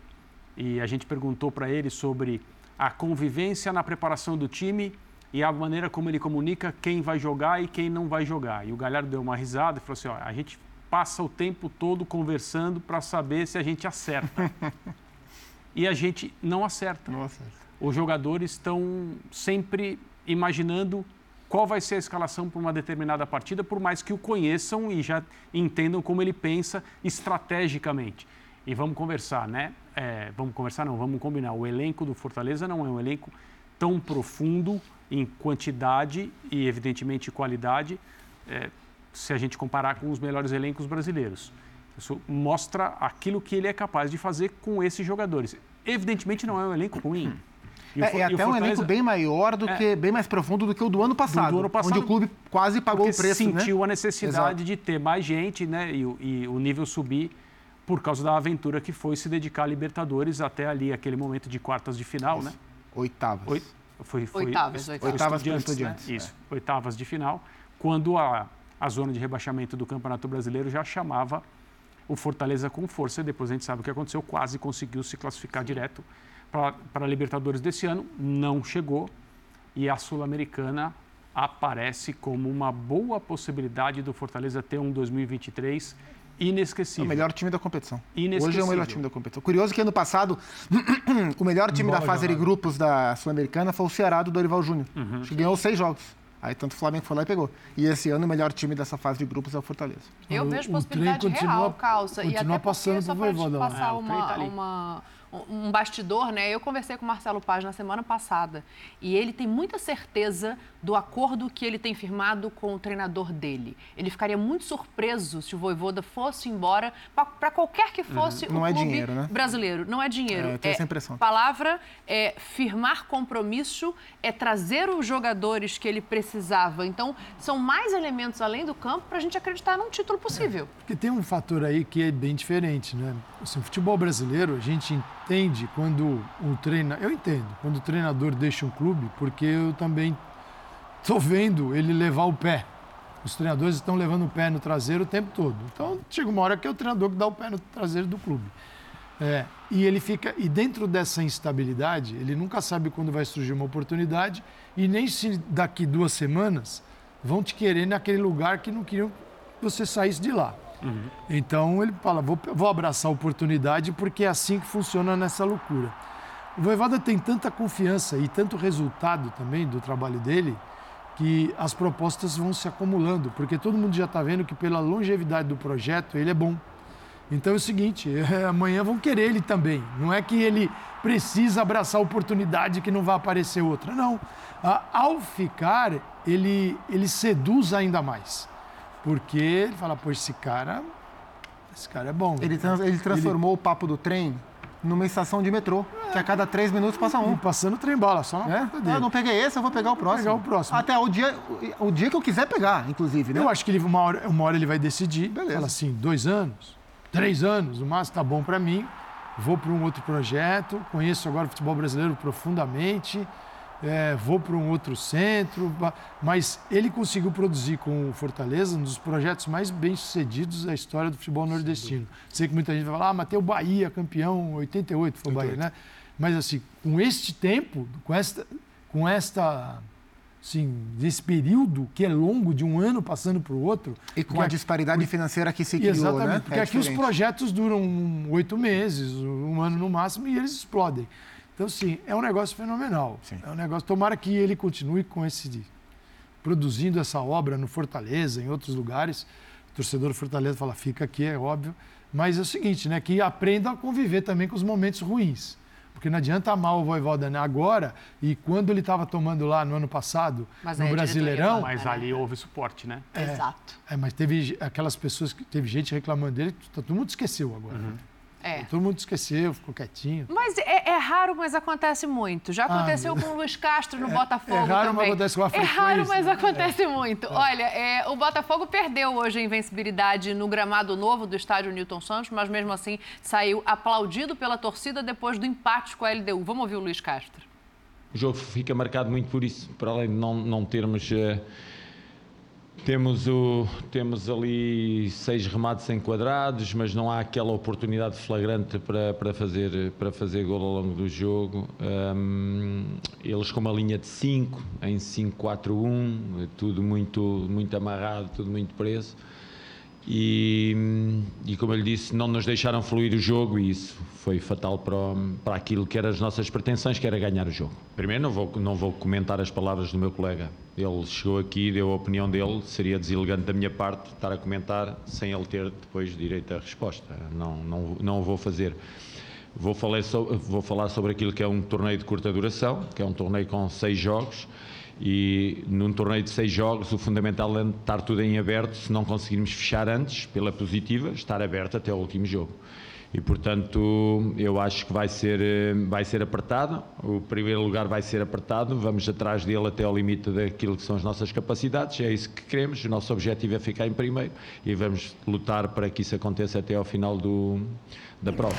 e a gente perguntou para ele sobre a convivência na preparação do time e a maneira como ele comunica quem vai jogar e quem não vai jogar. E o Galhardo deu uma risada e falou assim: ó, a gente passa o tempo todo conversando para saber se a gente acerta. e a gente não acerta. Não acerta. Os jogadores estão sempre imaginando qual vai ser a escalação para uma determinada partida, por mais que o conheçam e já entendam como ele pensa estrategicamente. E vamos conversar, né? É, vamos conversar, não, vamos combinar. O elenco do Fortaleza não é um elenco tão profundo em quantidade e, evidentemente, qualidade, é, se a gente comparar com os melhores elencos brasileiros. Isso mostra aquilo que ele é capaz de fazer com esses jogadores. Evidentemente, não é um elenco ruim. E o É, é e até um elenco bem maior do É. que, bem mais profundo do que o do ano passado, do ano passado, onde o clube quase pagou o preço, sentiu né? a necessidade de ter mais gente, né, e, e o nível subir por causa da aventura que foi se dedicar à Libertadores até ali aquele momento de quartas de final, né? Oitavas. Oi- foi, foi Oitavas, oitavas. Oitavas para Estudiantes, né? Isso, oitavas de final, quando a, a zona de rebaixamento do Campeonato Brasileiro já chamava o Fortaleza com força. E depois a gente sabe o que aconteceu, quase conseguiu se classificar direto para a Libertadores desse ano, não chegou. E a Sul-Americana aparece como uma boa possibilidade do Fortaleza ter um 2023 É inesquecível. o melhor time da competição. Inesquecível. Hoje é o melhor time da competição. Curioso que ano passado, o melhor time Bola da fase de jogada. grupos da Sul-Americana foi o Ceará do Dorival Júnior. Uhum. Que ganhou seis jogos. Aí tanto o Flamengo foi lá e pegou. E esse ano o melhor time dessa fase de grupos é o Fortaleza. Eu O- vejo o possibilidade trem continua- real, calça. E continua até passando porque, só pra te Voivoda lá. passar É, o uma, tá uma- um bastidor, né? Eu conversei com o Marcelo Paz na semana passada e ele tem muita certeza do acordo que ele tem firmado com o treinador dele. Ele ficaria muito surpreso se o Voivoda fosse embora para qualquer que fosse Não o é clube dinheiro, né? brasileiro. Não é dinheiro. É, eu tenho essa impressão. Palavra é firmar compromisso, é trazer os jogadores que ele precisava. Então, são mais elementos além do campo para a gente acreditar num título possível. Porque tem um fator aí que é bem diferente, né? Assim, o futebol brasileiro, a gente entende quando o treina, eu entendo, quando o treinador deixa um clube, porque eu também estou vendo ele levar o pé. Os treinadores estão levando o pé no traseiro o tempo todo. Então chega uma hora que é o treinador que dá o pé no traseiro do clube. É, e ele fica e dentro dessa instabilidade, ele nunca sabe quando vai surgir uma oportunidade e nem se daqui duas semanas vão te querer naquele lugar que não queriam que você saísse de lá. Uhum. Então ele fala, vou, vou abraçar a oportunidade porque é assim que funciona nessa loucura. O Voivoda tem tanta confiança e tanto resultado também do trabalho dele que as propostas vão se acumulando, porque todo mundo já está vendo que pela longevidade do projeto ele é bom. Então é o seguinte, amanhã vão querer ele também. Não é que ele precisa abraçar a oportunidade que não vai aparecer outra. Não. Ao ficar, ele, ele seduz ainda mais. Porque ele fala, pô, esse cara, esse cara é bom. Ele, trans, ele transformou ele... o papo do trem numa estação de metrô, é. que a cada três minutos passa um. E passando trem bala, só na é? Ah, não peguei esse, eu vou pegar o próximo. Pegar o próximo. Até o dia, o dia que eu quiser pegar, inclusive, né? Eu acho que ele, uma, hora, uma hora ele vai decidir. Beleza. Fala assim, dois anos, três anos, o máximo tá bom para mim. Vou para um outro projeto, conheço agora o futebol brasileiro profundamente, é, vou para um outro centro, mas ele conseguiu produzir com o Fortaleza um dos projetos mais bem sucedidos da história do futebol nordestino. Sei que muita gente vai falar, ah, mas tem o Bahia, campeão, 88 foi o Bahia, né? Mas assim, com este tempo, com esta, com esta Sim, desse período que é longo, de um ano passando para o outro. E com a disparidade financeira que se criou, Exatamente, né? porque é aqui diferente. os projetos duram oito meses, um ano no máximo, e eles explodem. Então, sim, é um negócio fenomenal. Sim. É um negócio, tomara que ele continue com esse, produzindo essa obra no Fortaleza, em outros lugares. O torcedor do Fortaleza fala, fica aqui, é óbvio. Mas é o seguinte, né, que aprenda a conviver também com os momentos ruins. Porque não adianta amar o Voivoda né? agora e quando ele estava tomando lá no ano passado, mas no Brasileirão. Mas ali houve suporte, né? É, Exato. É, mas teve aquelas pessoas que teve gente reclamando dele, todo mundo esqueceu agora. Uhum. Né? É. Todo mundo esqueceu, ficou quietinho. Mas é, é raro, mas acontece muito. Já ah, aconteceu ah, com o Luiz Castro no é, Botafogo. É raro, também. mas acontece com a É raro, mas né? acontece muito. É. Olha, é, o Botafogo perdeu hoje a invencibilidade no gramado novo do estádio Newton Santos, mas mesmo assim saiu aplaudido pela torcida depois do empate com a LDU. Vamos ouvir o Luiz Castro. O jogo fica marcado muito por isso, para além de não, não termos. Uh temos, o, temos ali seis remates enquadrados, mas não há aquela oportunidade flagrante para, para, fazer, para fazer gol ao longo do jogo. Um, eles com uma linha de 5, em 5-4-1, tudo muito, muito amarrado, tudo muito preso. E, e, como eu lhe disse, não nos deixaram fluir o jogo e isso foi fatal para, para aquilo que eram as nossas pretensões, que era ganhar o jogo. Primeiro, não vou, não vou comentar as palavras do meu colega. Ele chegou aqui, deu a opinião dele, seria deselegante da minha parte estar a comentar sem ele ter depois direito à resposta. Não, não, não o vou fazer. Vou falar, sobre, vou falar sobre aquilo que é um torneio de curta duração, que é um torneio com seis jogos e num torneio de seis jogos, o fundamental é estar tudo em aberto. Se não conseguirmos fechar antes, pela positiva, estar aberto até o último jogo. E portanto, eu acho que vai ser, vai ser apertado. O primeiro lugar vai ser apertado. Vamos atrás dele até ao limite daquilo que são as nossas capacidades. É isso que queremos. O nosso objetivo é ficar em primeiro e vamos lutar para que isso aconteça até ao final do, da prova.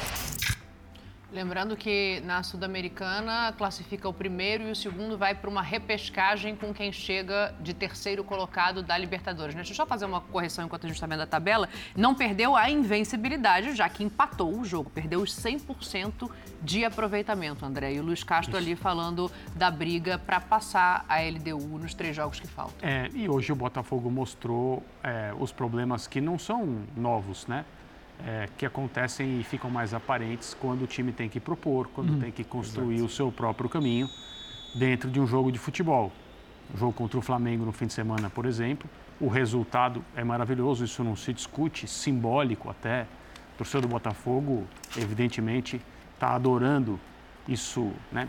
Lembrando que na Sul-Americana classifica o primeiro e o segundo vai para uma repescagem com quem chega de terceiro colocado da Libertadores. Deixa eu só fazer uma correção enquanto a gente está vendo a tabela. Não perdeu a invencibilidade, já que empatou o jogo, perdeu os 100% de aproveitamento, André. E o Luiz Castro ali falando da briga para passar a LDU nos três jogos que faltam. É, e hoje o Botafogo mostrou é, os problemas que não são novos, né? É, que acontecem e ficam mais aparentes quando o time tem que propor, quando hum, tem que construir exato. o seu próprio caminho dentro de um jogo de futebol. O jogo contra o Flamengo no fim de semana, por exemplo, o resultado é maravilhoso, isso não se discute, simbólico até. O torcedor do Botafogo, evidentemente, está adorando isso, né?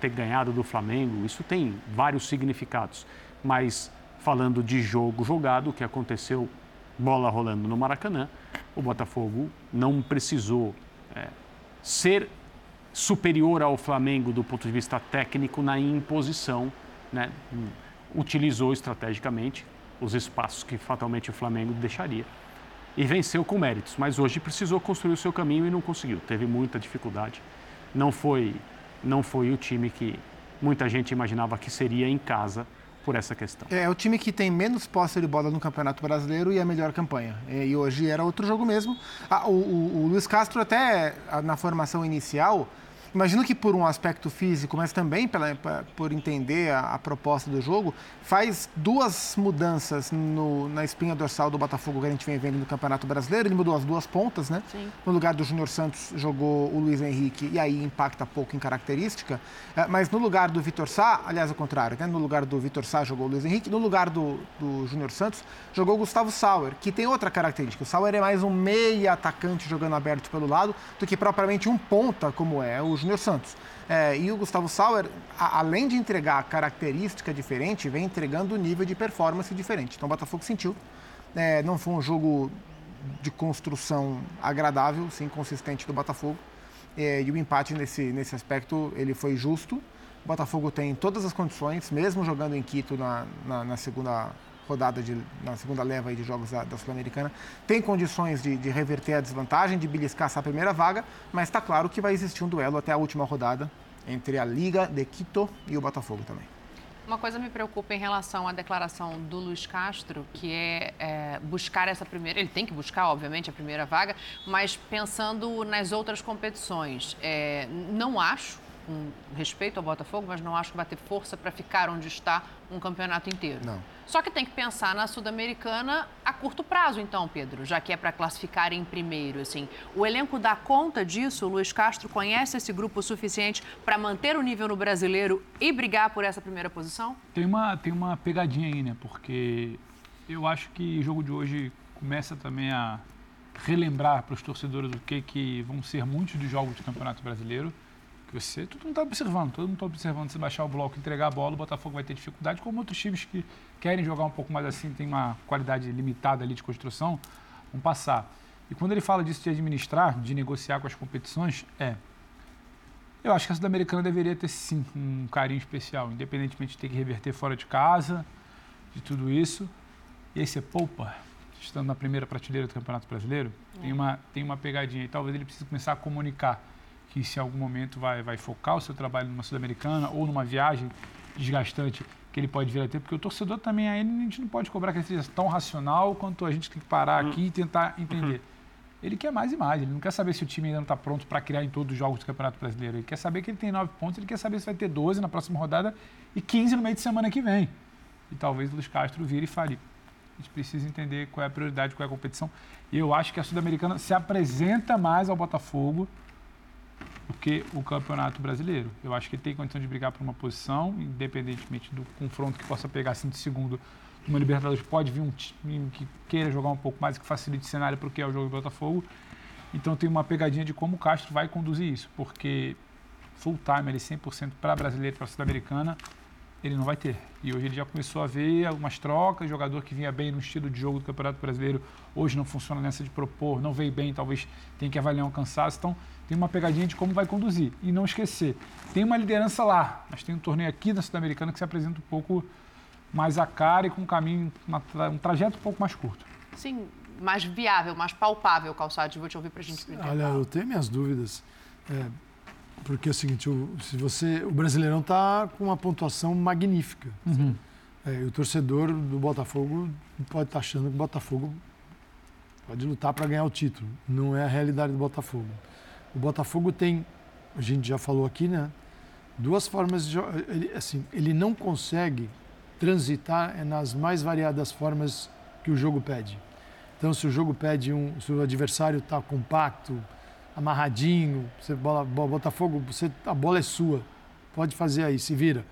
Ter ganhado do Flamengo, isso tem vários significados. Mas falando de jogo jogado, o que aconteceu, bola rolando no Maracanã, o Botafogo não precisou é, ser superior ao Flamengo do ponto de vista técnico na imposição, né? utilizou estrategicamente os espaços que fatalmente o Flamengo deixaria e venceu com méritos, mas hoje precisou construir o seu caminho e não conseguiu, teve muita dificuldade. não foi, não foi o time que muita gente imaginava que seria em casa por essa questão. É, é o time que tem menos posse de bola no Campeonato Brasileiro e a melhor campanha. E hoje era outro jogo mesmo. Ah, o, o, o Luiz Castro até na formação inicial Imagino que por um aspecto físico, mas também pela, por entender a, a, proposta do jogo, faz duas mudanças no, na espinha dorsal do Botafogo que a gente vem vendo no Campeonato Brasileiro. Ele mudou as duas pontas, né? Sim. No lugar do Júnior Santos jogou o Luiz Henrique e aí impacta pouco em característica. É, mas no lugar do Vitor Sá, aliás, ao contrário, né? No lugar do Vitor Sá jogou o Luiz Henrique, no lugar do, do Júnior Santos jogou o Gustavo Sauer, que tem outra característica. O Sauer é mais um meia atacante jogando aberto pelo lado do que propriamente um ponta, como é o Júnior Santos. É, e o Gustavo Sauer, a, além de entregar característica diferente, vem entregando nível de performance diferente. Então o Botafogo sentiu. É, não foi um jogo de construção agradável, sim, consistente do Botafogo. É, e o empate nesse, nesse aspecto ele foi justo. O Botafogo tem todas as condições, mesmo jogando em Quito na, na, na segunda rodada, de, na segunda leva de jogos da, da Sul-Americana, tem condições de, de, reverter a desvantagem, de beliscar essa primeira vaga, mas está claro que vai existir um duelo até a última rodada entre a Liga de Quito e o Botafogo também. Uma coisa me preocupa em relação à declaração do Luiz Castro, que é, é, buscar essa primeira. Ele tem que buscar, obviamente, a primeira vaga, mas pensando nas outras competições. É, não acho com respeito ao Botafogo, mas não acho que vai ter força para ficar onde está um campeonato inteiro. Não. Só que tem que pensar na Sul-Americana a curto prazo, então, Pedro, já que é para classificar em primeiro. Assim, o elenco dá conta disso? O Luiz Castro conhece esse grupo o suficiente para manter o nível no brasileiro e brigar por essa primeira posição? Tem uma, tem uma pegadinha aí, né? Porque eu acho que o jogo de hoje começa também a relembrar para os torcedores o que, que vão ser muitos dos jogos do Campeonato Brasileiro que você, todo mundo está observando, todo mundo está observando se baixar o bloco, entregar a bola, o Botafogo vai ter dificuldade, como outros times que querem jogar um pouco mais assim, tem uma qualidade limitada ali de construção, vão passar. E quando ele fala disso de administrar, de negociar com as competições, é. Eu acho que a Sul-Americana deveria ter sim um carinho especial, independentemente de ter que reverter fora de casa, de tudo isso. E aí você poupa, estando na primeira prateleira do Campeonato Brasileiro, é. tem, uma, tem uma pegadinha e talvez ele precise começar a comunicar que se algum momento vai, vai focar o seu trabalho numa Sul-Americana ou numa viagem desgastante que ele pode vir a ter, porque o torcedor também, a gente não pode cobrar que ele seja tão racional quanto a gente tem que parar aqui e tentar entender. Ele quer mais e mais, ele não quer saber se o time ainda não está pronto para criar em todos os jogos do Campeonato Brasileiro. Ele quer saber que ele tem nove pontos, ele quer saber se vai ter 12 na próxima rodada e 15 no meio de semana que vem. E talvez o Luiz Castro vire e fale. A gente precisa entender qual é a prioridade, qual é a competição. E eu acho que a Sul-Americana se apresenta mais ao Botafogo do que o Campeonato Brasileiro. Eu acho que ele tem condição de brigar por uma posição, independentemente do confronto que possa pegar assim de segundo uma Libertadores. Pode vir um time que queira jogar um pouco mais, que facilite o cenário para o que é o jogo do Botafogo. Então tem uma pegadinha de como o Castro vai conduzir isso, porque full time, ele 100% para brasileiro para sul-americana, ele não vai ter. E hoje ele já começou a ver algumas trocas, jogador que vinha bem no estilo de jogo do Campeonato Brasileiro, hoje não funciona nessa de propor, não veio bem, talvez tenha que avaliar um cansaço. Então, tem uma pegadinha de como vai conduzir. E não esquecer, tem uma liderança lá, mas tem um torneio aqui na Sul-Americana que se apresenta um pouco mais a cara e com um caminho, uma, um trajeto um pouco mais curto. Sim, mais viável, mais palpável, Calçado. Vou te ouvir para a gente explicar. Olha, eu tenho minhas dúvidas. É, porque é o seguinte, o, se você, o Brasileirão está com uma pontuação magnífica. Uhum. É, o torcedor do Botafogo pode estar tá achando que o Botafogo pode lutar para ganhar o título. Não é a realidade do Botafogo. O Botafogo tem, a gente já falou aqui, né? Duas formas de ele, assim, ele não consegue transitar nas mais variadas formas que o jogo pede. Então, se o jogo pede um, se o adversário está compacto, amarradinho, você bola, Botafogo, você, a bola é sua, pode fazer aí, se vira.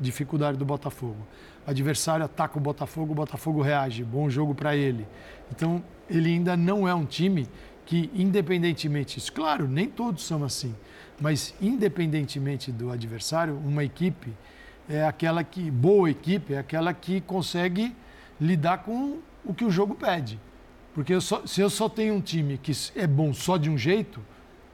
Dificuldade do Botafogo. O adversário ataca o Botafogo, o Botafogo reage, bom jogo para ele. Então, ele ainda não é um time que, independentemente disso, claro, nem todos são assim, mas independentemente do adversário, uma equipe é aquela que, boa equipe, é aquela que consegue lidar com o que o jogo pede. Porque eu só, se eu só tenho um time que é bom só de um jeito,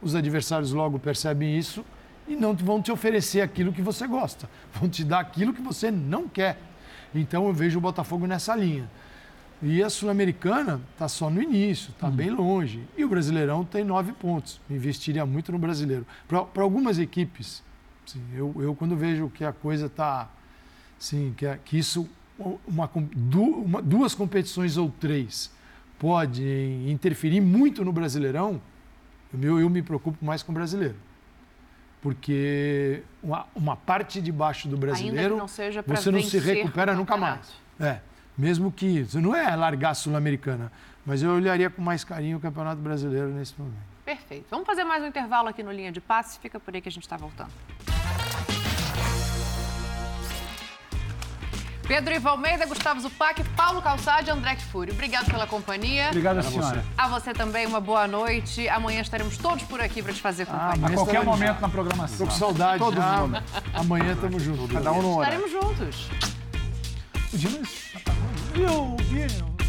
os adversários logo percebem isso e não vão te oferecer aquilo que você gosta, vão te dar aquilo que você não quer. Então eu vejo o Botafogo nessa linha. E a Sul-Americana está só no início, está bem longe. E o Brasileirão tem nove pontos. Investiria muito no brasileiro. Para algumas equipes, assim, eu, eu quando vejo que a coisa está. Assim, que, que isso, uma, uma, duas competições ou três, pode interferir muito no Brasileirão, eu, eu me preocupo mais com o brasileiro. Porque uma, uma parte de baixo do brasileiro, não você não se recupera nunca mais. É. Mesmo que isso não é largar a Sul-Americana, mas eu olharia com mais carinho o Campeonato Brasileiro nesse momento. Perfeito. Vamos fazer mais um intervalo aqui no Linha de Passe. Fica por aí que a gente está voltando. Pedro Ivo Almeida, Gustavo Zupac, Paulo Calçade e André Fúrio. Obrigado pela companhia. Obrigado, senhora. A você também, uma boa noite. Amanhã estaremos todos por aqui para te fazer ah, companhia. Ah, a qualquer momento na programação. Tô com saudade. Todos já. Amanhã estamos juntos. Cada um no horário. Estaremos juntos. Podia, mas... Viu, viu?